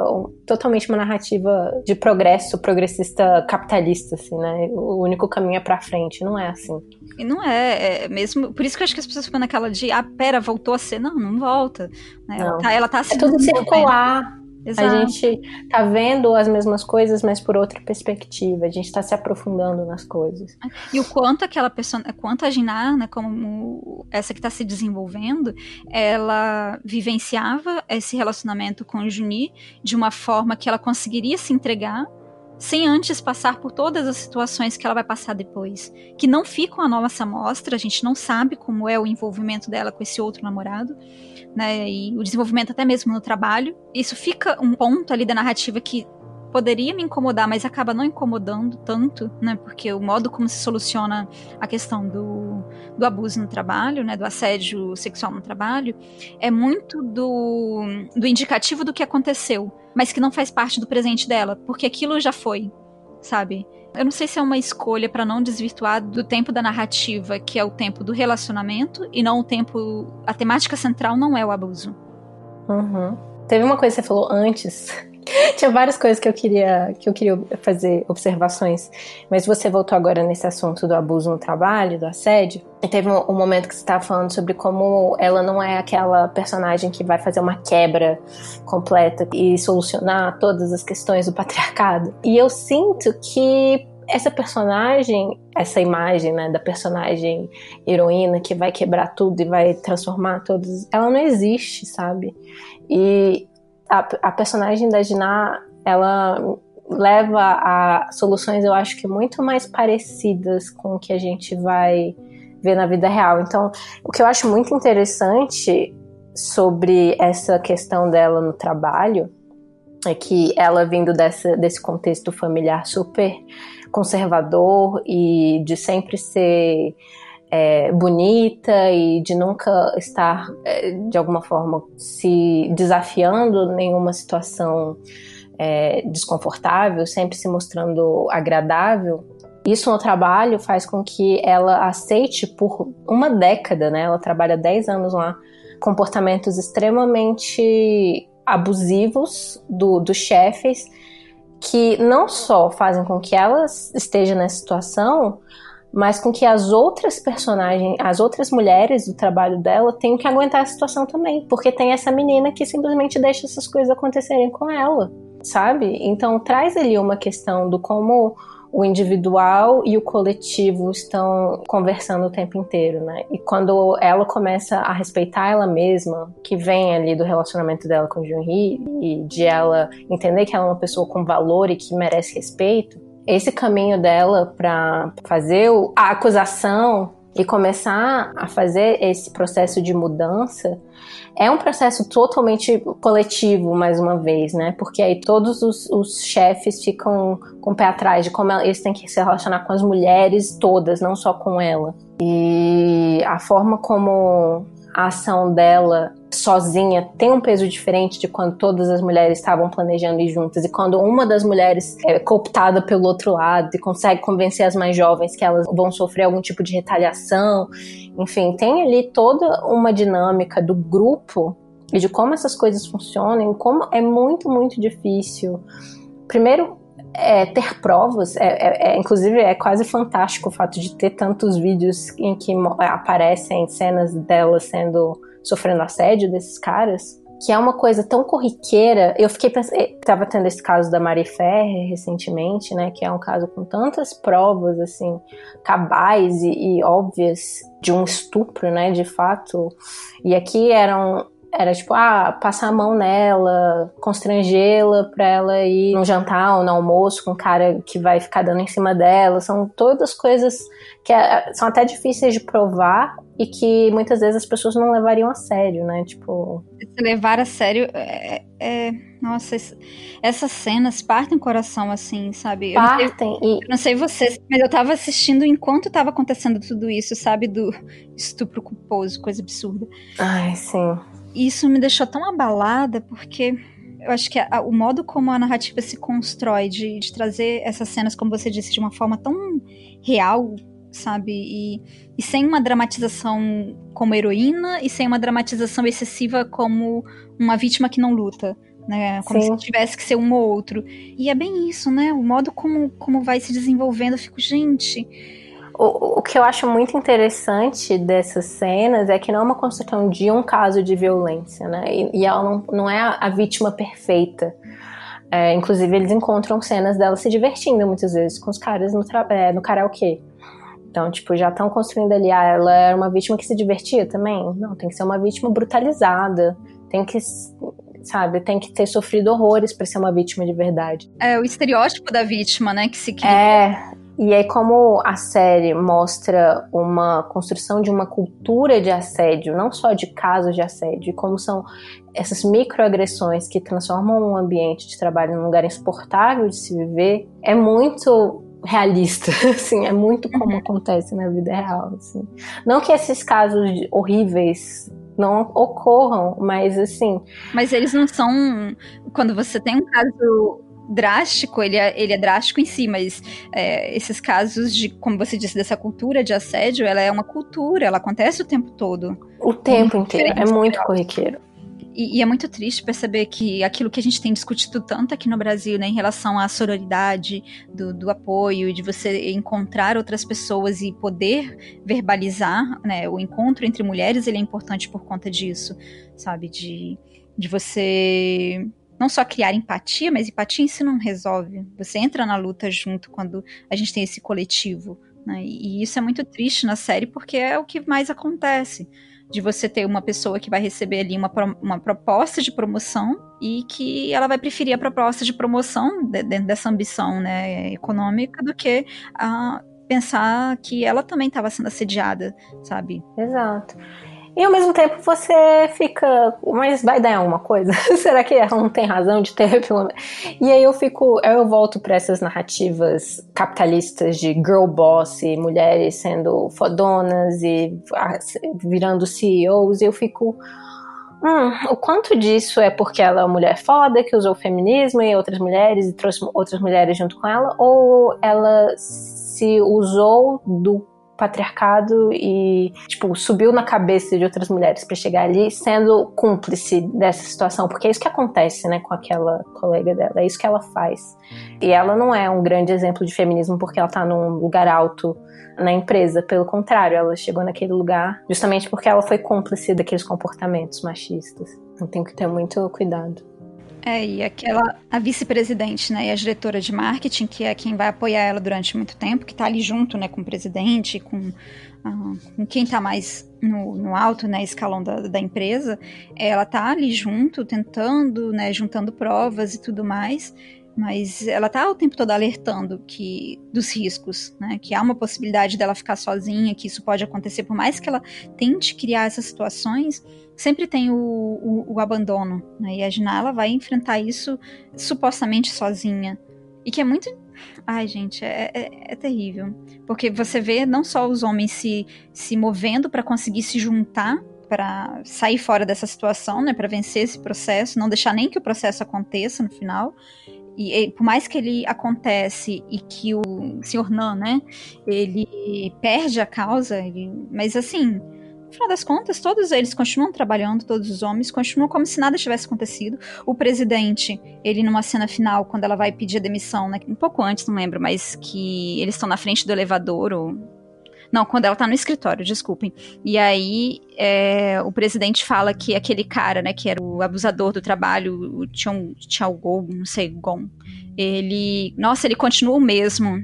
totalmente uma narrativa de progresso progressista capitalista, assim, né? O único caminho é para frente, não é assim. E não é, é, mesmo. Por isso que eu acho que as pessoas ficam naquela de, ah, pera, voltou a ser. Não, não volta. Né? Não. Ela, tá, ela tá assim. É tudo circular. Exato. A gente tá vendo as mesmas coisas, mas por outra perspectiva. A gente tá se aprofundando nas coisas. E o quanto aquela pessoa, quanto a Giná, né, como essa que tá se desenvolvendo, ela vivenciava esse relacionamento com o Juni de uma forma que ela conseguiria se entregar sem antes passar por todas as situações que ela vai passar depois, que não ficam à nossa mostra, a gente não sabe como é o envolvimento dela com esse outro namorado, né, e o desenvolvimento até mesmo no trabalho. Isso fica um ponto ali da narrativa que poderia me incomodar, mas acaba não incomodando tanto, né? Porque o modo como se soluciona a questão do, do abuso no trabalho, né? Do assédio sexual no trabalho, é muito do, do indicativo do que aconteceu, mas que não faz parte do presente dela, porque aquilo já foi, sabe? Eu não sei se é uma escolha para não desvirtuar do tempo da narrativa, que é o tempo do relacionamento, e não o tempo. A temática central não é o abuso. Uhum. Teve uma coisa que você falou antes. Tinha várias coisas que eu queria que eu queria fazer observações, mas você voltou agora nesse assunto do abuso no trabalho, do assédio. E teve um, um momento que você estava falando sobre como ela não é aquela personagem que vai fazer uma quebra completa e solucionar todas as questões do patriarcado. E eu sinto que essa personagem, essa imagem né, da personagem heroína que vai quebrar tudo e vai transformar todos, ela não existe, sabe? E a, a personagem da Diná, ela leva a soluções, eu acho que muito mais parecidas com o que a gente vai ver na vida real. Então, o que eu acho muito interessante sobre essa questão dela no trabalho é que ela vindo dessa, desse contexto familiar super conservador e de sempre ser é, bonita e de nunca estar, é, de alguma forma, se desafiando nenhuma situação é, desconfortável, sempre se mostrando agradável. Isso no trabalho faz com que ela aceite por uma década, né? Ela trabalha 10 anos lá, comportamentos extremamente abusivos do, dos chefes, que não só fazem com que ela esteja nessa situação, mas com que as outras personagens, as outras mulheres do trabalho dela tenham que aguentar a situação também, porque tem essa menina que simplesmente deixa essas coisas acontecerem com ela, sabe? Então traz ali uma questão do como o individual e o coletivo estão conversando o tempo inteiro, né? E quando ela começa a respeitar ela mesma, que vem ali do relacionamento dela com o Junri e de ela entender que ela é uma pessoa com valor e que merece respeito, esse caminho dela para fazer a acusação e começar a fazer esse processo de mudança é um processo totalmente coletivo, mais uma vez, né? Porque aí todos os, os chefes ficam com o pé atrás de como eles têm que se relacionar com as mulheres todas, não só com ela. E a forma como a ação dela sozinha tem um peso diferente de quando todas as mulheres estavam planejando ir juntas e quando uma das mulheres é cooptada pelo outro lado e consegue convencer as mais jovens que elas vão sofrer algum tipo de retaliação. Enfim, tem ali toda uma dinâmica do grupo e de como essas coisas funcionam, como é muito, muito difícil. Primeiro, é, ter provas, é, é, é, inclusive é quase fantástico o fato de ter tantos vídeos em que aparecem cenas dela sendo sofrendo assédio desses caras, que é uma coisa tão corriqueira. Eu fiquei pensando, eh, tava tendo esse caso da Mari Ferrer recentemente, né, que é um caso com tantas provas assim cabais e, e óbvias de um estupro, né, de fato. E aqui eram era tipo, ah, passar a mão nela, constrangê-la pra ela ir num jantar ou no almoço com um cara que vai ficar dando em cima dela. São todas coisas que é, são até difíceis de provar e que muitas vezes as pessoas não levariam a sério, né? Tipo. Levar a sério é. é... Nossa, essas cenas partem o coração, assim, sabe? Partem. Eu não, sei, e... eu não sei vocês, mas eu tava assistindo enquanto tava acontecendo tudo isso, sabe? Do estupro culposo, coisa absurda. Ai, sim. Isso me deixou tão abalada, porque eu acho que a, o modo como a narrativa se constrói de, de, trazer essas cenas, como você disse, de uma forma tão real, sabe? E, e sem uma dramatização como heroína e sem uma dramatização excessiva como uma vítima que não luta. Né? Como Sim. se tivesse que ser um ou outro. E é bem isso, né? O modo como, como vai se desenvolvendo, eu fico, gente. O, o que eu acho muito interessante dessas cenas é que não é uma construção de um caso de violência, né? E, e ela não, não é a, a vítima perfeita. É, inclusive, eles encontram cenas dela se divertindo muitas vezes com os caras no, é, no karaokê. Então, tipo, já estão construindo ali, ah, ela era uma vítima que se divertia também? Não, tem que ser uma vítima brutalizada. Tem que, sabe, tem que ter sofrido horrores para ser uma vítima de verdade. É o estereótipo da vítima, né, que se cria. É, e aí, como a série mostra uma construção de uma cultura de assédio, não só de casos de assédio, como são essas microagressões que transformam um ambiente de trabalho num lugar insuportável de se viver, é muito realista, assim, é muito como uhum. acontece na vida real, assim. Não que esses casos horríveis não ocorram, mas assim. Mas eles não são. Quando você tem um caso drástico, ele é, ele é drástico em si, mas é, esses casos de, como você disse, dessa cultura de assédio, ela é uma cultura, ela acontece o tempo todo. O tempo inteiro, é muito corriqueiro. E, e, é muito triste perceber que aquilo que a gente tem discutido tanto aqui no Brasil, né, em relação à sororidade, do, do apoio, de você encontrar outras pessoas e poder verbalizar, né, o encontro entre mulheres, ele é importante por conta disso, sabe, de, de você não só criar empatia, mas empatia em si não resolve. Você entra na luta junto quando a gente tem esse coletivo. Né? E isso é muito triste na série porque é o que mais acontece de você ter uma pessoa que vai receber ali uma, uma proposta de promoção e que ela vai preferir a proposta de promoção de, dentro dessa ambição né, econômica do que a pensar que ela também estava sendo assediada, sabe? Exato. E ao mesmo tempo você fica, mas vai dar alguma coisa? Será que ela não tem razão de ter pelo E aí eu fico, eu volto para essas narrativas capitalistas de girl boss e mulheres sendo fodonas e virando CEOs, e eu fico Hum, o quanto disso é porque ela é uma mulher foda que usou o feminismo e outras mulheres e trouxe outras mulheres junto com ela, ou ela se usou do patriarcado e, tipo, subiu na cabeça de outras mulheres para chegar ali sendo cúmplice dessa situação, porque é isso que acontece, né, com aquela colega dela, é isso que ela faz. E ela não é um grande exemplo de feminismo porque ela tá num lugar alto na empresa, pelo contrário, ela chegou naquele lugar justamente porque ela foi cúmplice daqueles comportamentos machistas. Então tem que ter muito cuidado. É, e aquela, a vice-presidente, né, e a diretora de marketing, que é quem vai apoiar ela durante muito tempo, que está ali junto, né, com o presidente, com, uh, com quem está mais no, no, alto, né, escalão da, da empresa, ela está ali junto, tentando, né, juntando provas e tudo mais, mas ela está o tempo todo alertando que dos riscos, né? Que há uma possibilidade dela ficar sozinha, que isso pode acontecer, por mais que ela tente criar essas situações, sempre tem o, o, o abandono, né? E a Gina, vai enfrentar isso supostamente sozinha. E que é muito Ai, gente, é, é, é, terrível. Porque você vê não só os homens se, se movendo para conseguir se juntar para sair fora dessa situação, né, para vencer esse processo, não deixar nem que o processo aconteça no final, e, e, por mais que ele acontece e que o senhor Nan, né, ele perde a causa, ele, mas assim, no final das contas, todos eles continuam trabalhando, todos os homens continuam como se nada tivesse acontecido. O presidente, ele numa cena final, quando ela vai pedir a demissão, né, um pouco antes, não lembro, mas que eles estão na frente do elevador, ou não, quando ela tá no escritório, desculpem. E aí é, o presidente fala que aquele cara, né, que era o abusador do trabalho, o Chao Gong, não sei, Gong, ele. Nossa, ele continua o mesmo.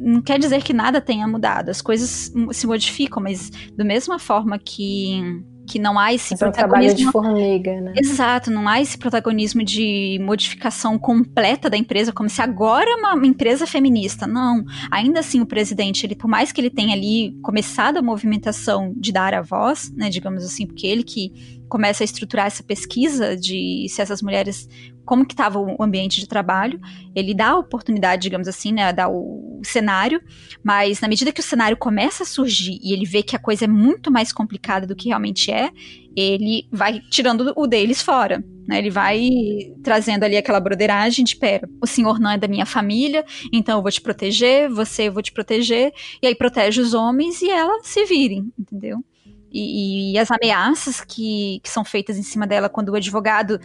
Não quer dizer que nada tenha mudado. As coisas se modificam, mas da mesma forma que que não há esse Mas protagonismo. É um de formiga, né? Exato, não há esse protagonismo de modificação completa da empresa, como se agora é uma empresa feminista. Não. Ainda assim, o presidente, ele, por mais que ele tenha ali começado a movimentação de dar a voz, né, digamos assim, porque ele que começa a estruturar essa pesquisa de se essas mulheres como que estava o ambiente de trabalho. Ele dá a oportunidade, digamos assim, né, dá o cenário, mas na medida que o cenário começa a surgir e ele vê que a coisa é muito mais complicada do que realmente é, ele vai tirando o deles fora. Né? Ele vai trazendo ali aquela broderagem de, pera, o senhor não é da minha família, então eu vou te proteger, você eu vou te proteger, e aí protege os homens e elas se virem, entendeu? E, e, as ameaças que, que são feitas em cima dela quando o advogado.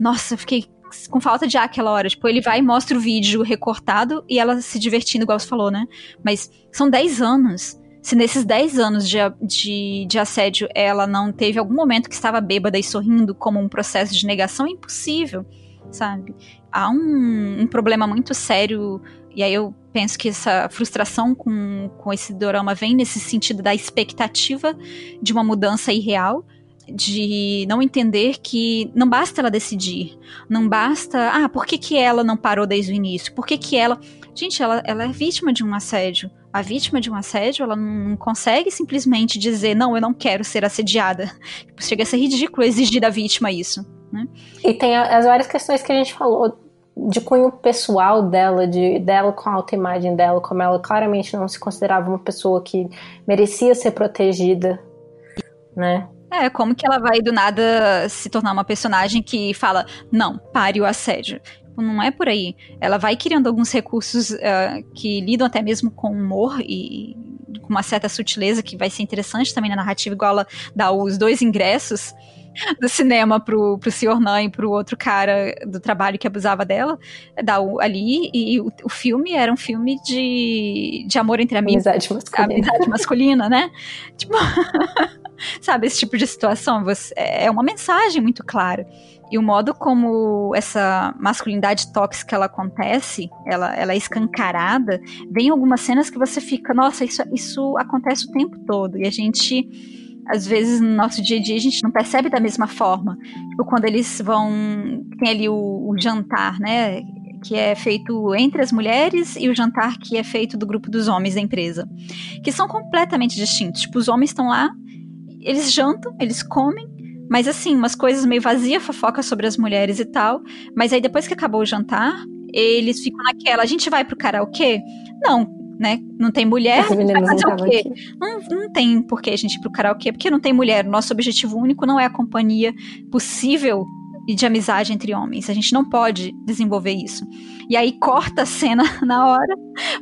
Nossa, eu fiquei com falta de ar aquela hora. Tipo, ele vai e mostra o vídeo recortado e ela se divertindo, igual você falou, né? Mas são 10 anos. Se nesses 10 anos de, de, de, assédio ela não teve algum momento que estava bêbada e sorrindo como um processo de negação, é impossível, sabe? Há um, um problema muito sério, e aí eu penso que essa frustração com, com esse dorama vem nesse sentido da expectativa de uma mudança irreal de não entender que não basta ela decidir, não basta, ah, por que, que ela não parou desde o início? Por que, que ela. Gente, ela, ela é vítima de um assédio. A vítima de um assédio, ela não consegue simplesmente dizer, não, eu não quero ser assediada. Tipo, chega a ser ridículo exigir da vítima isso. Né? E tem as várias questões que a gente falou de cunho pessoal dela, de dela com a autoimagem dela, como ela claramente não se considerava uma pessoa que merecia ser protegida, né? É, como que ela vai do nada se tornar uma personagem que fala, não, pare o assédio. Tipo, não é por aí. Ela vai criando alguns recursos uh, que lidam até mesmo com humor e com uma certa sutileza que vai ser interessante também na narrativa, igual ela dá os dois ingressos do cinema pro, pro Sr. Nan e pro outro cara do trabalho que abusava dela, dá o, ali, e o, o, filme era um filme de, de amor entre amigos. Amizade masculina. Amizade masculina, né? Tipo, sabe, esse tipo de situação, você, é uma mensagem muito clara. E o modo como essa masculinidade tóxica ela acontece, ela, ela é escancarada, vem algumas cenas que você fica, nossa, isso, isso acontece o tempo todo. E a gente às vezes no nosso dia a dia a gente não percebe da mesma forma. Tipo, quando eles vão. Tem ali o, o, jantar, né? Que é feito entre as mulheres e o jantar que é feito do grupo dos homens da empresa. Que são completamente distintos. Tipo, os homens estão lá, eles jantam, eles comem, mas assim, umas coisas meio vazia, fofoca sobre as mulheres e tal. Mas aí depois que acabou o jantar, eles ficam naquela, a gente vai pro karaokê? Não, né? Não tem mulher, vai fazer o quê? Não, não tem por que a gente ir pro karaokê, porque não tem mulher. Nosso objetivo único não é a companhia possível e de amizade entre homens. A gente não pode desenvolver isso. E aí corta a cena na hora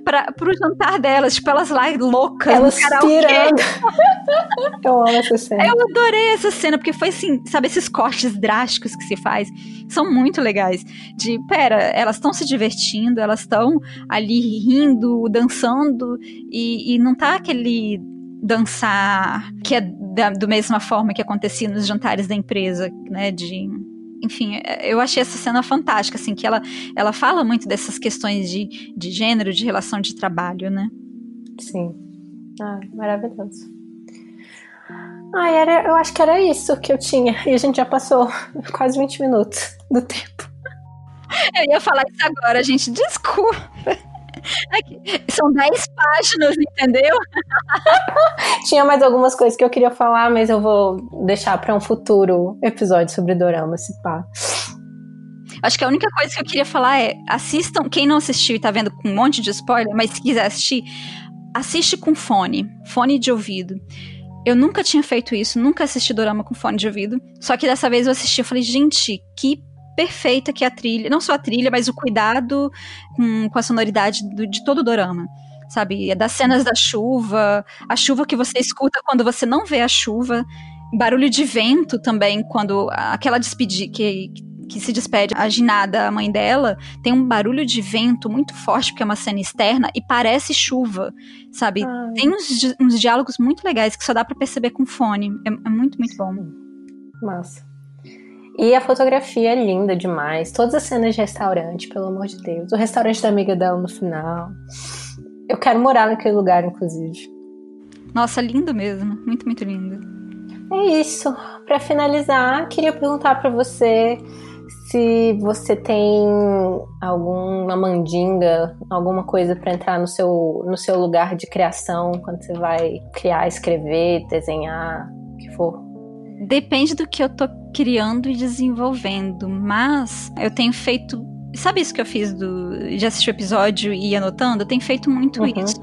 para pro jantar delas, tipo, elas lá loucas. Elas pirando. Eu amo essa cena. Eu adorei essa cena, porque foi assim, sabe, esses cortes drásticos que se faz são muito legais. De, pera, elas estão se divertindo, elas estão ali rindo, dançando, e, e não tá aquele dançar que é da, da mesma forma que acontecia nos jantares da empresa, né, de enfim, é, eu achei essa cena fantástica, assim, que ela, ela fala muito dessas questões de, de gênero, de relação de trabalho, né? Sim. Ah, maravilhoso. Ah, era, eu acho que era isso que eu tinha. E a gente já passou quase 20 minutos do tempo. Eu ia falar isso agora, gente. Desculpa. Aqui, são 10 páginas, entendeu? Tinha mais algumas coisas que eu queria falar, mas eu vou deixar para um futuro episódio sobre Dorama, se pá. Acho que a única coisa que eu queria falar é: assistam, quem não assistiu e tá vendo com um monte de spoiler, mas se quiser assistir, assiste com fone, fone de ouvido. Eu nunca tinha feito isso, nunca assisti dorama com fone de ouvido. Só que dessa vez eu assisti, eu falei, gente, que perfeita que é a trilha, não só a trilha, mas o cuidado com, com a sonoridade do, de todo o dorama. Sabe, é das cenas da chuva, a chuva que você escuta quando você não vê a chuva, barulho de vento também, quando aquela despedida que, que se despede a Ginada, a mãe dela, tem um barulho de vento muito forte, porque é uma cena externa, e parece chuva, sabe? Ai. Tem uns, uns diálogos muito legais que só dá para perceber com fone. É, é muito, muito bom. Massa. E a fotografia é linda demais. Todas as cenas de restaurante, pelo amor de Deus. O restaurante da amiga dela no final. Eu quero morar naquele lugar, inclusive. Nossa, lindo mesmo. Muito, muito lindo. É isso. Para finalizar, queria perguntar para você se você tem alguma mandinga, alguma coisa para entrar no seu, no seu lugar de criação quando você vai criar, escrever, desenhar, o que for. depende do que eu tô criando e desenvolvendo, mas eu tenho feito Sabe isso que eu fiz do, de assistir o episódio e ir anotando? Eu tenho feito muito uhum. isso.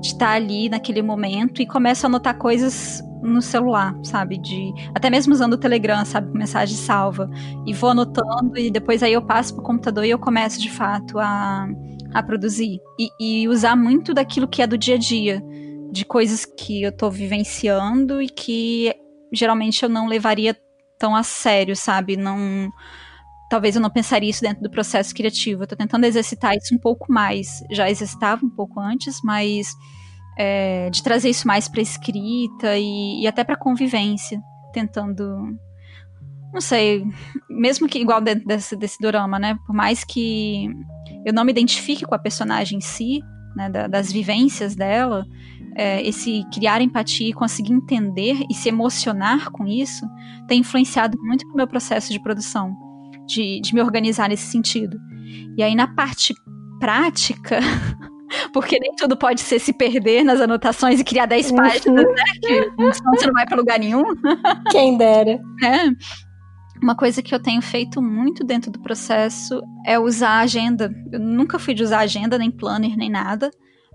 De estar tá ali naquele momento e começo a anotar coisas no celular, sabe? De até mesmo usando o Telegram, sabe? Mensagem salva. E vou anotando e depois aí eu passo pro computador e eu começo de fato a, a produzir. E, e usar muito daquilo que é do dia a dia. De coisas que eu tô vivenciando e que geralmente eu não levaria tão a sério, sabe? Não talvez eu não pensaria isso dentro do processo criativo. Eu tô tentando exercitar isso um pouco mais. Já exercitava um pouco antes, mas é, de trazer isso mais para escrita e, e até para convivência, tentando não sei, mesmo que igual dentro desse, desse drama, né? Por mais que eu não me identifique com a personagem em si, né, da, das vivências dela, é, esse criar empatia e conseguir entender e se emocionar com isso tem influenciado muito no meu processo de produção de, de me organizar nesse sentido. E aí, na parte prática, porque nem tudo pode ser se perder nas anotações e criar 10 uhum. páginas, né? Que senão você não vai para lugar nenhum. Quem dera. É. Uma coisa que eu tenho feito muito dentro do processo é usar a agenda. Eu nunca fui de usar agenda, nem planner, nem nada.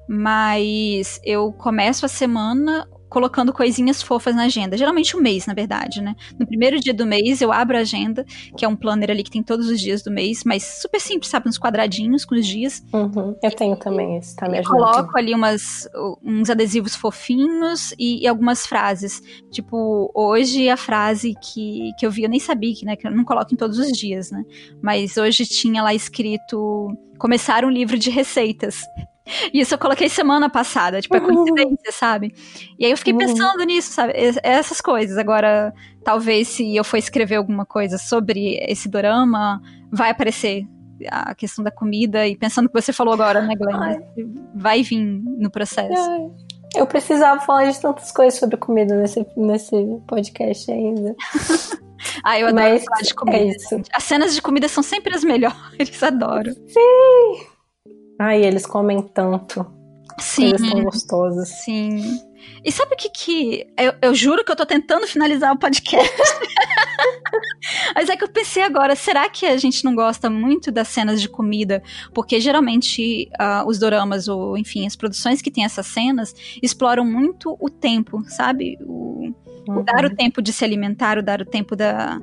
Mas eu começo a semana colocando coisinhas fofas na agenda. Geralmente um mês, na verdade, né? No primeiro dia do mês eu abro a agenda, que é um planner ali que tem todos os dias do mês, mas super simples, sabe? Uns quadradinhos com os dias. Uhum. Eu tenho também esse, tá me ajudando. Coloco ali umas, uns adesivos fofinhos e, e, algumas frases. Tipo, hoje a frase que, que eu vi, eu nem sabia que, né? Que eu não coloco em todos os dias, né? Mas hoje tinha lá escrito começar um livro de receitas. Isso eu coloquei semana passada, tipo, é uhum. coincidência, sabe? E aí eu fiquei uhum. pensando nisso, sabe? Essas coisas. Agora, talvez se eu for escrever alguma coisa sobre esse dorama, vai aparecer a questão da comida. E pensando que você falou agora, né, Glenn? Vai vir no processo. Ai. Eu precisava falar de tantas coisas sobre comida nesse, nesse podcast ainda. ah, eu adoro Mas falar de comida. É isso. As cenas de comida são sempre as melhores, adoro. Sim! Ai, eles comem tanto. Sim. Eles são gostosos. Sim. E sabe o que que. Eu, eu juro que eu tô tentando finalizar o podcast. Mas é que eu pensei agora, será que a gente não gosta muito das cenas de comida? Porque geralmente uh, os doramas, ou enfim, as produções que têm essas cenas, exploram muito o tempo, sabe? O, uhum. o dar o tempo de se alimentar, o dar o tempo da,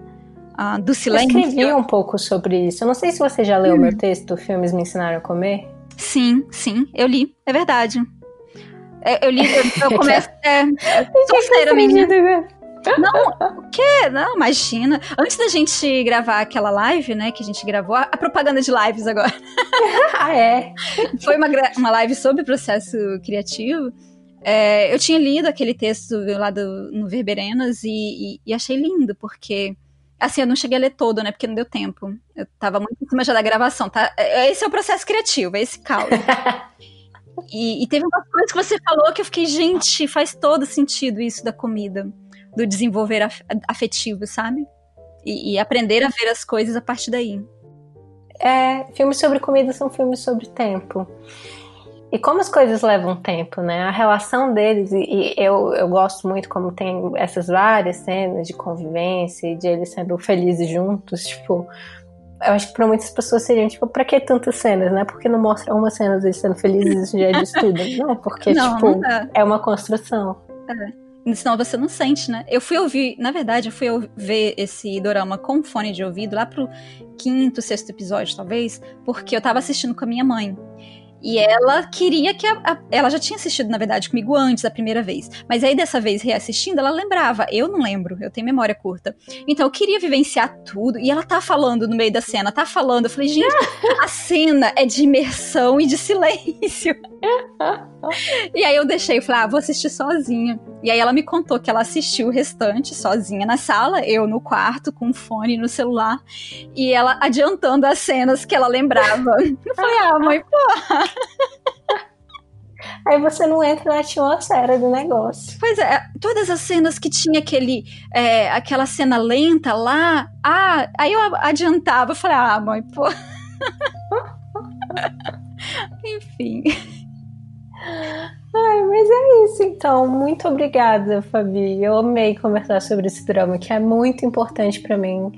uh, do silêncio. Eu escrevi um pouco sobre isso. Eu não sei se você já leu hum. meu texto, Filmes Me Ensinaram a Comer. Sim, sim, eu li, é verdade. É, eu li, eu, eu começo. É, menina. Não, o quê? Não, imagina. Antes da gente gravar aquela live, né, que a gente gravou, a, a propaganda de lives agora. ah, é? Foi uma, uma live sobre processo criativo. É, eu tinha lido aquele texto lá do, no Verberenas e, e, e achei lindo, porque Assim, eu não cheguei a ler todo, né? Porque não deu tempo. Eu tava muito em cima já da gravação, tá? É, esse é o processo criativo, é esse caos. e, e, teve umas coisas que você falou que eu fiquei, gente, faz todo sentido isso da comida. Do desenvolver afetivo, sabe? E, e aprender a ver as coisas a partir daí. É, filmes sobre comida são filmes sobre tempo. E como as coisas levam tempo, né? A relação deles, e, eu, eu gosto muito como tem essas várias cenas de convivência e de eles sendo felizes juntos, tipo. Eu acho que para muitas pessoas seriam, tipo, pra que tantas cenas, né? Porque não mostra uma cena deles sendo felizes isso já é de estudo. Não, porque, não, tipo, não é uma construção. É. Senão você não sente, né? Eu fui ouvir, na verdade, eu fui ver esse dorama com fone de ouvido lá pro quinto, sexto episódio, talvez, porque eu tava assistindo com a minha mãe. E ela queria que a, a, ela já tinha assistido, na verdade, comigo antes da primeira vez. Mas aí dessa vez reassistindo, ela lembrava. Eu não lembro, eu tenho memória curta. Então eu queria vivenciar tudo. E ela tá falando no meio da cena, tá falando. Eu falei, gente, a cena é de imersão e de silêncio. e aí eu deixei, falei, ah, vou assistir sozinha. E aí ela me contou que ela assistiu o restante sozinha na sala, eu no quarto, com o fone no celular. E ela adiantando as cenas que ela lembrava. Eu falei, ah, mãe, porra. Aí você não entra na atmosfera do negócio. Pois é, todas as cenas que tinha aquele, é, aquela cena lenta lá, ah, aí eu adiantava, eu falei, ah, mãe, pô. Enfim. Ai, mas é isso então. Muito obrigada, Fabi. Eu amei conversar sobre esse drama que é muito importante para mim.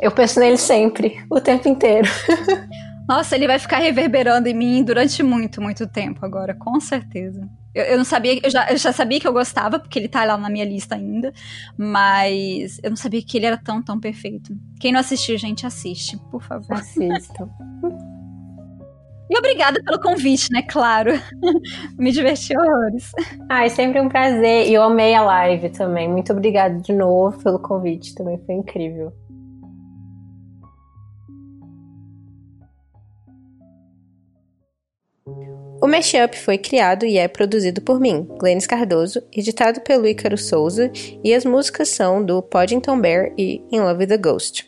Eu penso nele sempre, o tempo inteiro. Nossa, ele vai ficar reverberando em mim durante muito, muito tempo agora, com certeza. Eu, eu não sabia, eu já, eu já sabia que eu gostava, porque ele tá lá na minha lista ainda, mas eu não sabia que ele era tão, tão perfeito. Quem não assistiu, gente, assiste, por favor. Assistam. E obrigada pelo convite, né? Claro. Me diverti horrores. Ai, sempre um prazer. E eu amei a live também. Muito obrigada de novo pelo convite. Também foi incrível. O Mashup foi criado e é produzido por mim, Glennis Cardoso, editado pelo Ícaro Souza, e as músicas são do Poddington Bear e In Love with the Ghost.